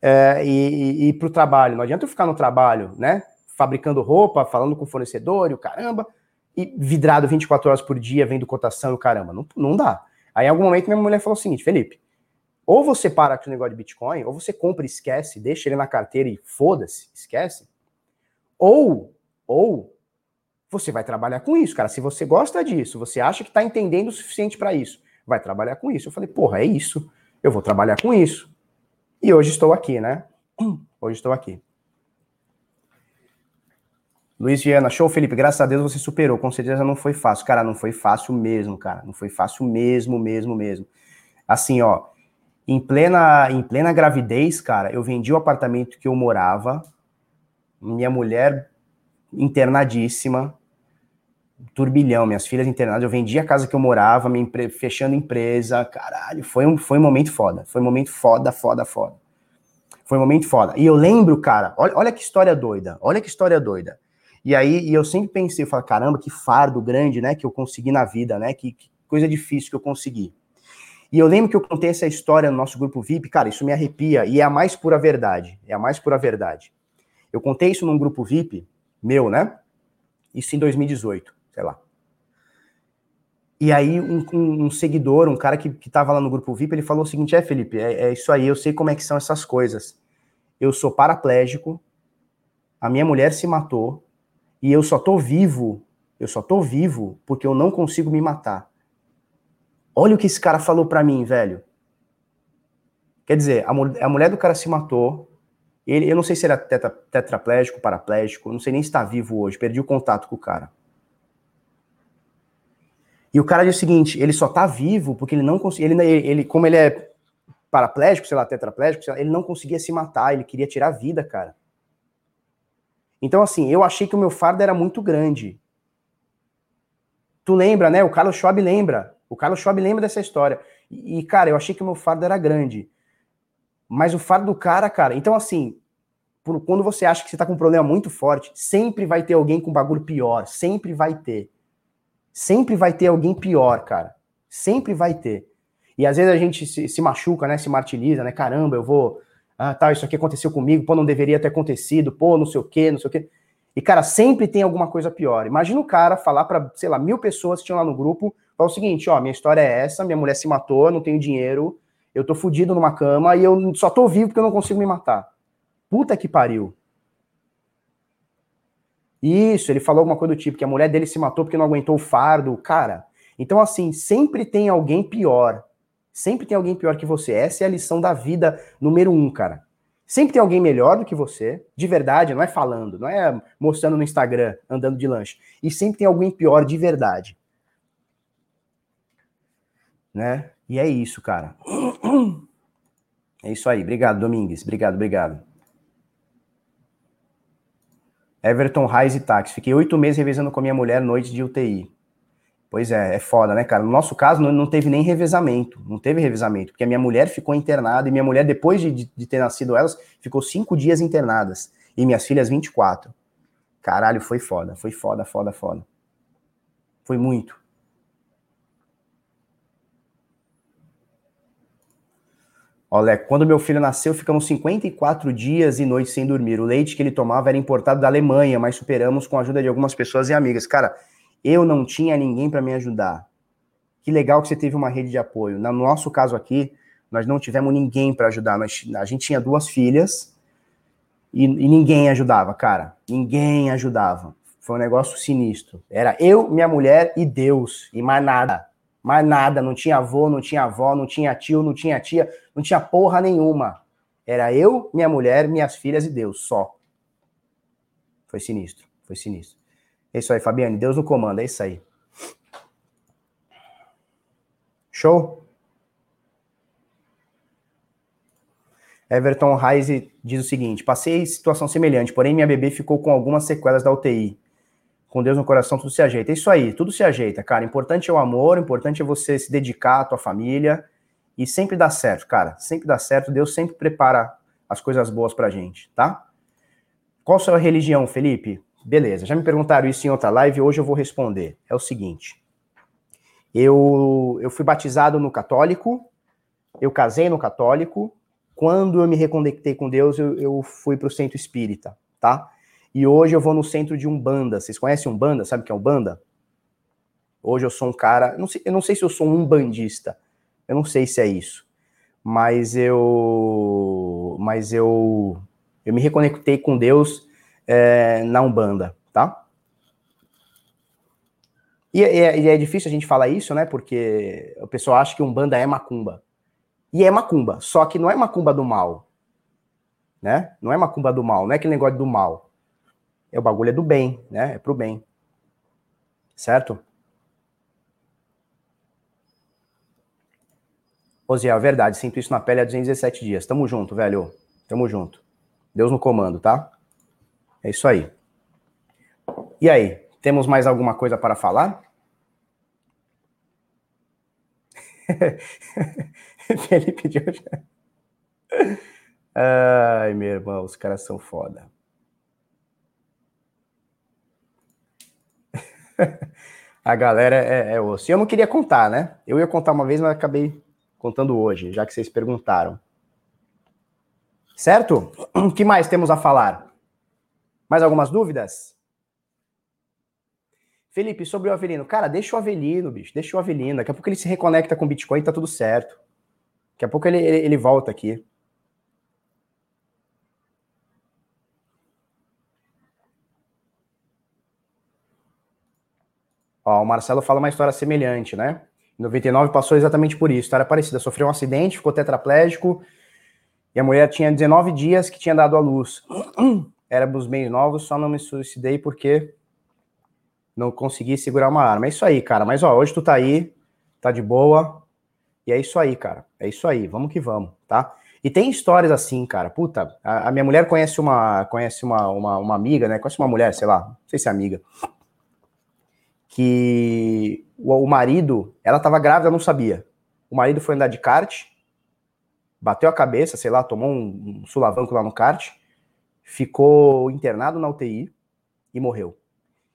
É, e, e, e para o trabalho, não adianta eu ficar no trabalho, né? fabricando roupa, falando com o fornecedor e o caramba, e vidrado 24 horas por dia, vendo cotação e o caramba. Não, não dá. Aí em algum momento minha mulher falou o seguinte, Felipe, ou você para com o negócio de Bitcoin, ou você compra e esquece, deixa ele na carteira e foda-se, esquece. Ou, ou você vai trabalhar com isso, cara. Se você gosta disso, você acha que está entendendo o suficiente para isso, vai trabalhar com isso. Eu falei, porra, é isso. Eu vou trabalhar com isso. E hoje estou aqui, né? Hoje estou aqui. Luiz Viana, show, Felipe. Graças a Deus você superou. Com certeza não foi fácil. Cara, não foi fácil mesmo, cara. Não foi fácil mesmo, mesmo, mesmo. Assim, ó, em plena, em plena gravidez, cara, eu vendi o apartamento que eu morava. Minha mulher internadíssima, turbilhão, minhas filhas internadas. Eu vendi a casa que eu morava, me empre... fechando empresa. Caralho, foi um, foi um momento foda. Foi um momento foda, foda, foda. Foi um momento foda. E eu lembro, cara, olha, olha que história doida. Olha que história doida. E aí e eu sempre pensei, eu falo, caramba, que fardo grande, né, que eu consegui na vida, né? Que, que coisa difícil que eu consegui. E eu lembro que eu contei essa história no nosso grupo VIP, cara, isso me arrepia e é a mais pura verdade. É a mais pura verdade. Eu contei isso num grupo VIP meu, né? Isso em 2018, sei lá. E aí um, um, um seguidor, um cara que, que tava lá no grupo VIP, ele falou o seguinte: é, Felipe, é, é isso aí, eu sei como é que são essas coisas. Eu sou paraplégico, a minha mulher se matou, e eu só tô vivo, eu só tô vivo porque eu não consigo me matar. Olha o que esse cara falou para mim, velho. Quer dizer, a, a mulher do cara se matou. Ele, eu não sei se era tetra, tetraplégico, paraplégico, não sei nem se está vivo hoje, perdi o contato com o cara. E o cara diz o seguinte: ele só tá vivo porque ele não conseguia. Ele, ele, como ele é paraplégico, sei lá, tetraplégico, sei lá, ele não conseguia se matar, ele queria tirar a vida, cara. Então, assim, eu achei que o meu fardo era muito grande. Tu lembra, né? O Carlos Schwab lembra. O Carlos Schwab lembra dessa história. E, cara, eu achei que o meu fardo era grande. Mas o fardo do cara, cara. Então, assim, por, quando você acha que você tá com um problema muito forte, sempre vai ter alguém com bagulho pior. Sempre vai ter. Sempre vai ter alguém pior, cara. Sempre vai ter. E às vezes a gente se, se machuca, né? Se martiriza, né? Caramba, eu vou. Ah, tá, isso aqui aconteceu comigo, pô, não deveria ter acontecido, pô, não sei o quê, não sei o quê. E, cara, sempre tem alguma coisa pior. Imagina o cara falar para, sei lá, mil pessoas que tinham lá no grupo, falar o seguinte, ó, minha história é essa, minha mulher se matou, não tenho dinheiro, eu tô fudido numa cama e eu só tô vivo porque eu não consigo me matar. Puta que pariu. Isso, ele falou alguma coisa do tipo, que a mulher dele se matou porque não aguentou o fardo. Cara, então assim, sempre tem alguém pior. Sempre tem alguém pior que você. Essa é a lição da vida número um, cara. Sempre tem alguém melhor do que você, de verdade, não é falando, não é mostrando no Instagram, andando de lanche. E sempre tem alguém pior de verdade. Né? E é isso, cara. É isso aí. Obrigado, Domingues. Obrigado, obrigado. Everton Reis e Táxi. Fiquei oito meses revezando com a minha mulher noite de UTI. Pois é, é foda, né, cara? No nosso caso, não, não teve nem revezamento. Não teve revezamento, porque a minha mulher ficou internada e minha mulher, depois de, de, ter nascido elas, ficou cinco dias internadas. E minhas filhas, 24. Caralho, foi foda. Foi foda, foda, foda. Foi muito. Olha, quando meu filho nasceu, ficamos 54 dias e noites sem dormir. O leite que ele tomava era importado da Alemanha, mas superamos com a ajuda de algumas pessoas e amigas. Cara, eu não tinha ninguém para me ajudar. Que legal que você teve uma rede de apoio. No nosso caso aqui, nós não tivemos ninguém para ajudar. Nós, a gente tinha duas filhas e, e ninguém ajudava, cara. Ninguém ajudava. Foi um negócio sinistro. Era eu, minha mulher e Deus, e mais nada. Mais nada, não tinha avô, não tinha avó, não tinha tio, não tinha tia, não tinha porra nenhuma. Era eu, minha mulher, minhas filhas e Deus, só. Foi sinistro, foi sinistro. É isso aí, Fabiane, Deus no comando, é isso aí. Show? Everton Reis diz o seguinte: passei situação semelhante, porém minha bebê ficou com algumas sequelas da UTI com Deus no coração tudo se ajeita. É isso aí, tudo se ajeita, cara. Importante é o amor, importante é você se dedicar à tua família e sempre dá certo, cara. Sempre dá certo. Deus sempre prepara as coisas boas pra gente, tá? Qual a sua religião, Felipe? Beleza, já me perguntaram isso em outra live, hoje eu vou responder. É o seguinte: eu, eu fui batizado no católico, eu casei no católico, quando eu me reconectei com Deus, eu, eu fui para o centro espírita, tá? E hoje eu vou no centro de Umbanda. Vocês conhecem Umbanda? Sabe o que é Umbanda? Hoje eu sou um cara. Não sei, eu não sei se eu sou um bandista. Eu não sei se é isso. Mas eu. Mas eu. Eu me reconectei com Deus é, na Umbanda, tá? E é, e é, difícil a gente falar isso, né? Porque o pessoal acha que Umbanda é macumba. E é macumba, só que não é macumba do mal. Né? Não é macumba do mal, não é aquele negócio do mal. É o bagulho é do bem, né? É pro bem. Certo? Osiel, verdade, sinto isso na pele há 217 dias. Tamo junto, velho. Tamo junto. Deus no comando, tá? É isso aí. E aí, temos mais alguma coisa para falar? Felipe de hoje. Ai, meu irmão, os caras são foda. a galera é, é osso. E eu não queria contar, né? Eu ia contar uma vez, mas acabei contando hoje, já que vocês perguntaram. Certo? O que mais temos a falar? Mais algumas dúvidas? Felipe, sobre o Avelino. Cara, deixa o Avelino, bicho. Deixa o Avelino. Daqui a pouco ele se reconecta com o Bitcoin tá tudo certo. Daqui a pouco ele, ele, ele volta aqui. Ó, o Marcelo fala uma história semelhante, né? Em 99 passou exatamente por isso. História parecida. Sofreu um acidente, ficou tetraplégico, E a mulher tinha 19 dias que tinha dado à luz. Éramos bem novos, só não me suicidei porque não consegui segurar uma arma. É isso aí, cara. Mas ó, hoje tu tá aí, tá de boa. E é isso aí, cara. É isso aí. Vamos que vamos, tá? E tem histórias assim, cara. Puta, a, a minha mulher conhece uma conhece uma, uma, uma, amiga, né? Conhece uma mulher, sei lá, não sei se é amiga. Que o, o marido, ela tava grávida, não sabia. O marido foi andar de kart, bateu a cabeça, sei lá, tomou um, um sulavanco lá no kart, ficou internado na UTI e morreu.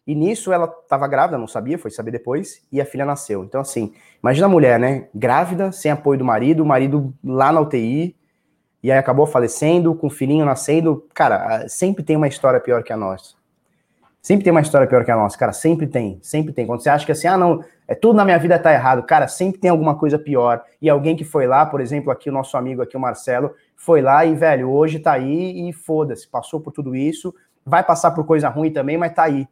E nisso ela estava grávida, não sabia, foi saber depois, e a filha nasceu. Então, assim, imagina a mulher, né? Grávida, sem apoio do marido, o marido lá na UTI, e aí acabou falecendo, com o filhinho nascendo. Cara, sempre tem uma história pior que a nossa. Sempre tem uma história pior que a nossa, cara. Sempre tem, sempre tem. Quando você acha que assim, ah, não, é tudo na minha vida tá errado, cara, sempre tem alguma coisa pior. E alguém que foi lá, por exemplo, aqui o nosso amigo aqui, o Marcelo, foi lá e, velho, hoje tá aí e foda-se, passou por tudo isso, vai passar por coisa ruim também, mas tá aí.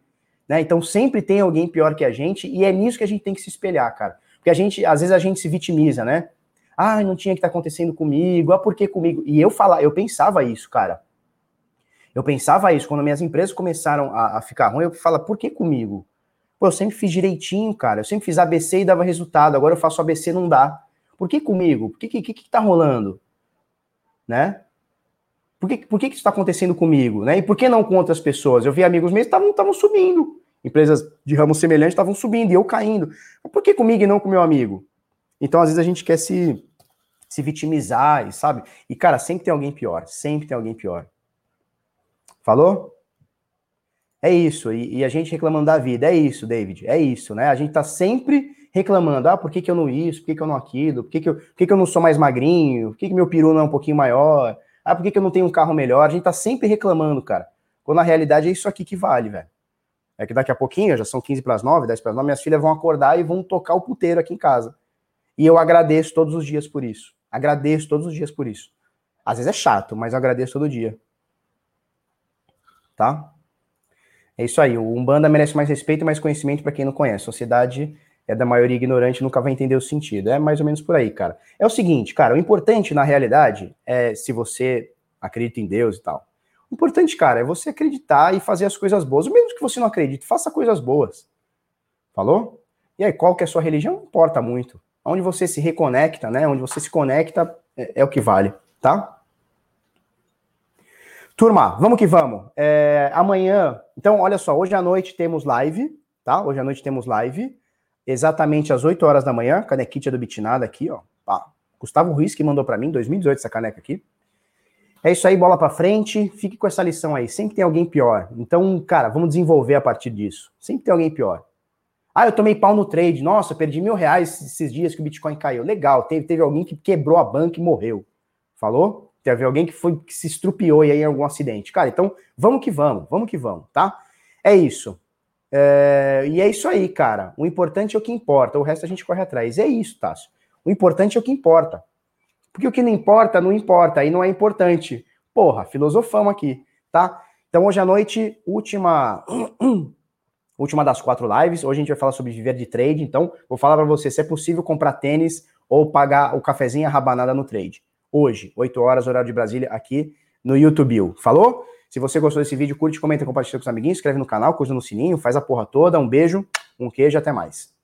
Né? Então sempre tem alguém pior que a gente, e é nisso que a gente tem que se espelhar, cara. Porque a gente, às vezes a gente se vitimiza, né? Ah, não tinha que estar tá acontecendo comigo, ah, por que comigo? E eu fala, eu pensava isso, cara. Eu pensava isso, quando minhas empresas começaram a, a ficar ruim, eu falo, por que comigo? Pô, eu sempre fiz direitinho, cara. Eu sempre fiz ABC e dava resultado. Agora eu faço ABC e não dá. Por que comigo? Por que que, que, que tá rolando? Né? Por que, por que, que isso está acontecendo comigo? Né? E por que não com outras pessoas? Eu vi amigos meus que estavam subindo. Empresas de ramo semelhante estavam subindo e eu caindo. Mas por que comigo e não com meu amigo? Então, às vezes, a gente quer se, se vitimizar, sabe? E, cara, sempre tem alguém pior. Sempre tem alguém pior. Falou? É isso. E, e, a gente reclamando da vida. É isso, David. É isso, né? A gente tá sempre reclamando. Ah, por que, que eu não isso? Por que, que eu não aquilo? Por que, que, eu, por que, que eu não sou mais magrinho? Por que, que meu peru não é um pouquinho maior? Ah, por que, que eu não tenho um carro melhor? A gente tá sempre reclamando, cara. Quando na realidade é isso aqui que vale, velho. É que daqui a pouquinho, já são 15 para as 9, 10 para as 9, minhas filhas vão acordar e vão tocar o puteiro aqui em casa. E eu agradeço todos os dias por isso. Agradeço todos os dias por isso. Às vezes é chato, mas eu agradeço todo dia. Tá? É isso aí. O Umbanda merece mais respeito e mais conhecimento para quem não conhece. A sociedade é da maioria ignorante nunca vai entender o sentido. É mais ou menos por aí, cara. É o seguinte, cara, o importante na realidade é se você acredita em Deus e tal. O importante, cara, é você acreditar e fazer as coisas boas. Mesmo que você não acredite, faça coisas boas. Falou? E aí, qual que é a sua religião? Não importa muito onde você se reconecta, né? Onde você se conecta é, é o que vale, tá? Turma, vamos que vamos. É, amanhã, então, olha só, hoje à noite temos live, tá? Hoje à noite temos live, exatamente às 8 horas da manhã, canequite do Bitnada aqui, ó. Pá. Gustavo Ruiz que mandou para mim, 2018, essa caneca aqui. É isso aí, bola para frente. Fique com essa lição aí. Sempre tem alguém pior. Então, cara, vamos desenvolver a partir disso. Sempre tem alguém pior. Ah, eu tomei pau no trade. Nossa, perdi mil reais esses dias que o Bitcoin caiu. Legal, teve, teve alguém que quebrou a banca e morreu. Falou? Teve alguém que foi que se estrupiou aí em algum acidente. Cara, então vamos que vamos, vamos que vamos, tá? É isso. É, e é isso aí, cara. O importante é o que importa, o resto a gente corre atrás. É isso, Tássio. O importante é o que importa. Porque o que não importa, não importa, aí não é importante. Porra, filosofamos aqui, tá? Então hoje à noite, última última das quatro lives. Hoje a gente vai falar sobre viver de trade. Então, vou falar para você se é possível comprar tênis ou pagar o cafezinho a rabanada no trade. Hoje, 8 horas, horário de Brasília, aqui no YouTube. Falou? Se você gostou desse vídeo, curte, comenta, compartilha com os amiguinhos, inscreve no canal, curta no sininho, faz a porra toda. Um beijo, um queijo, até mais.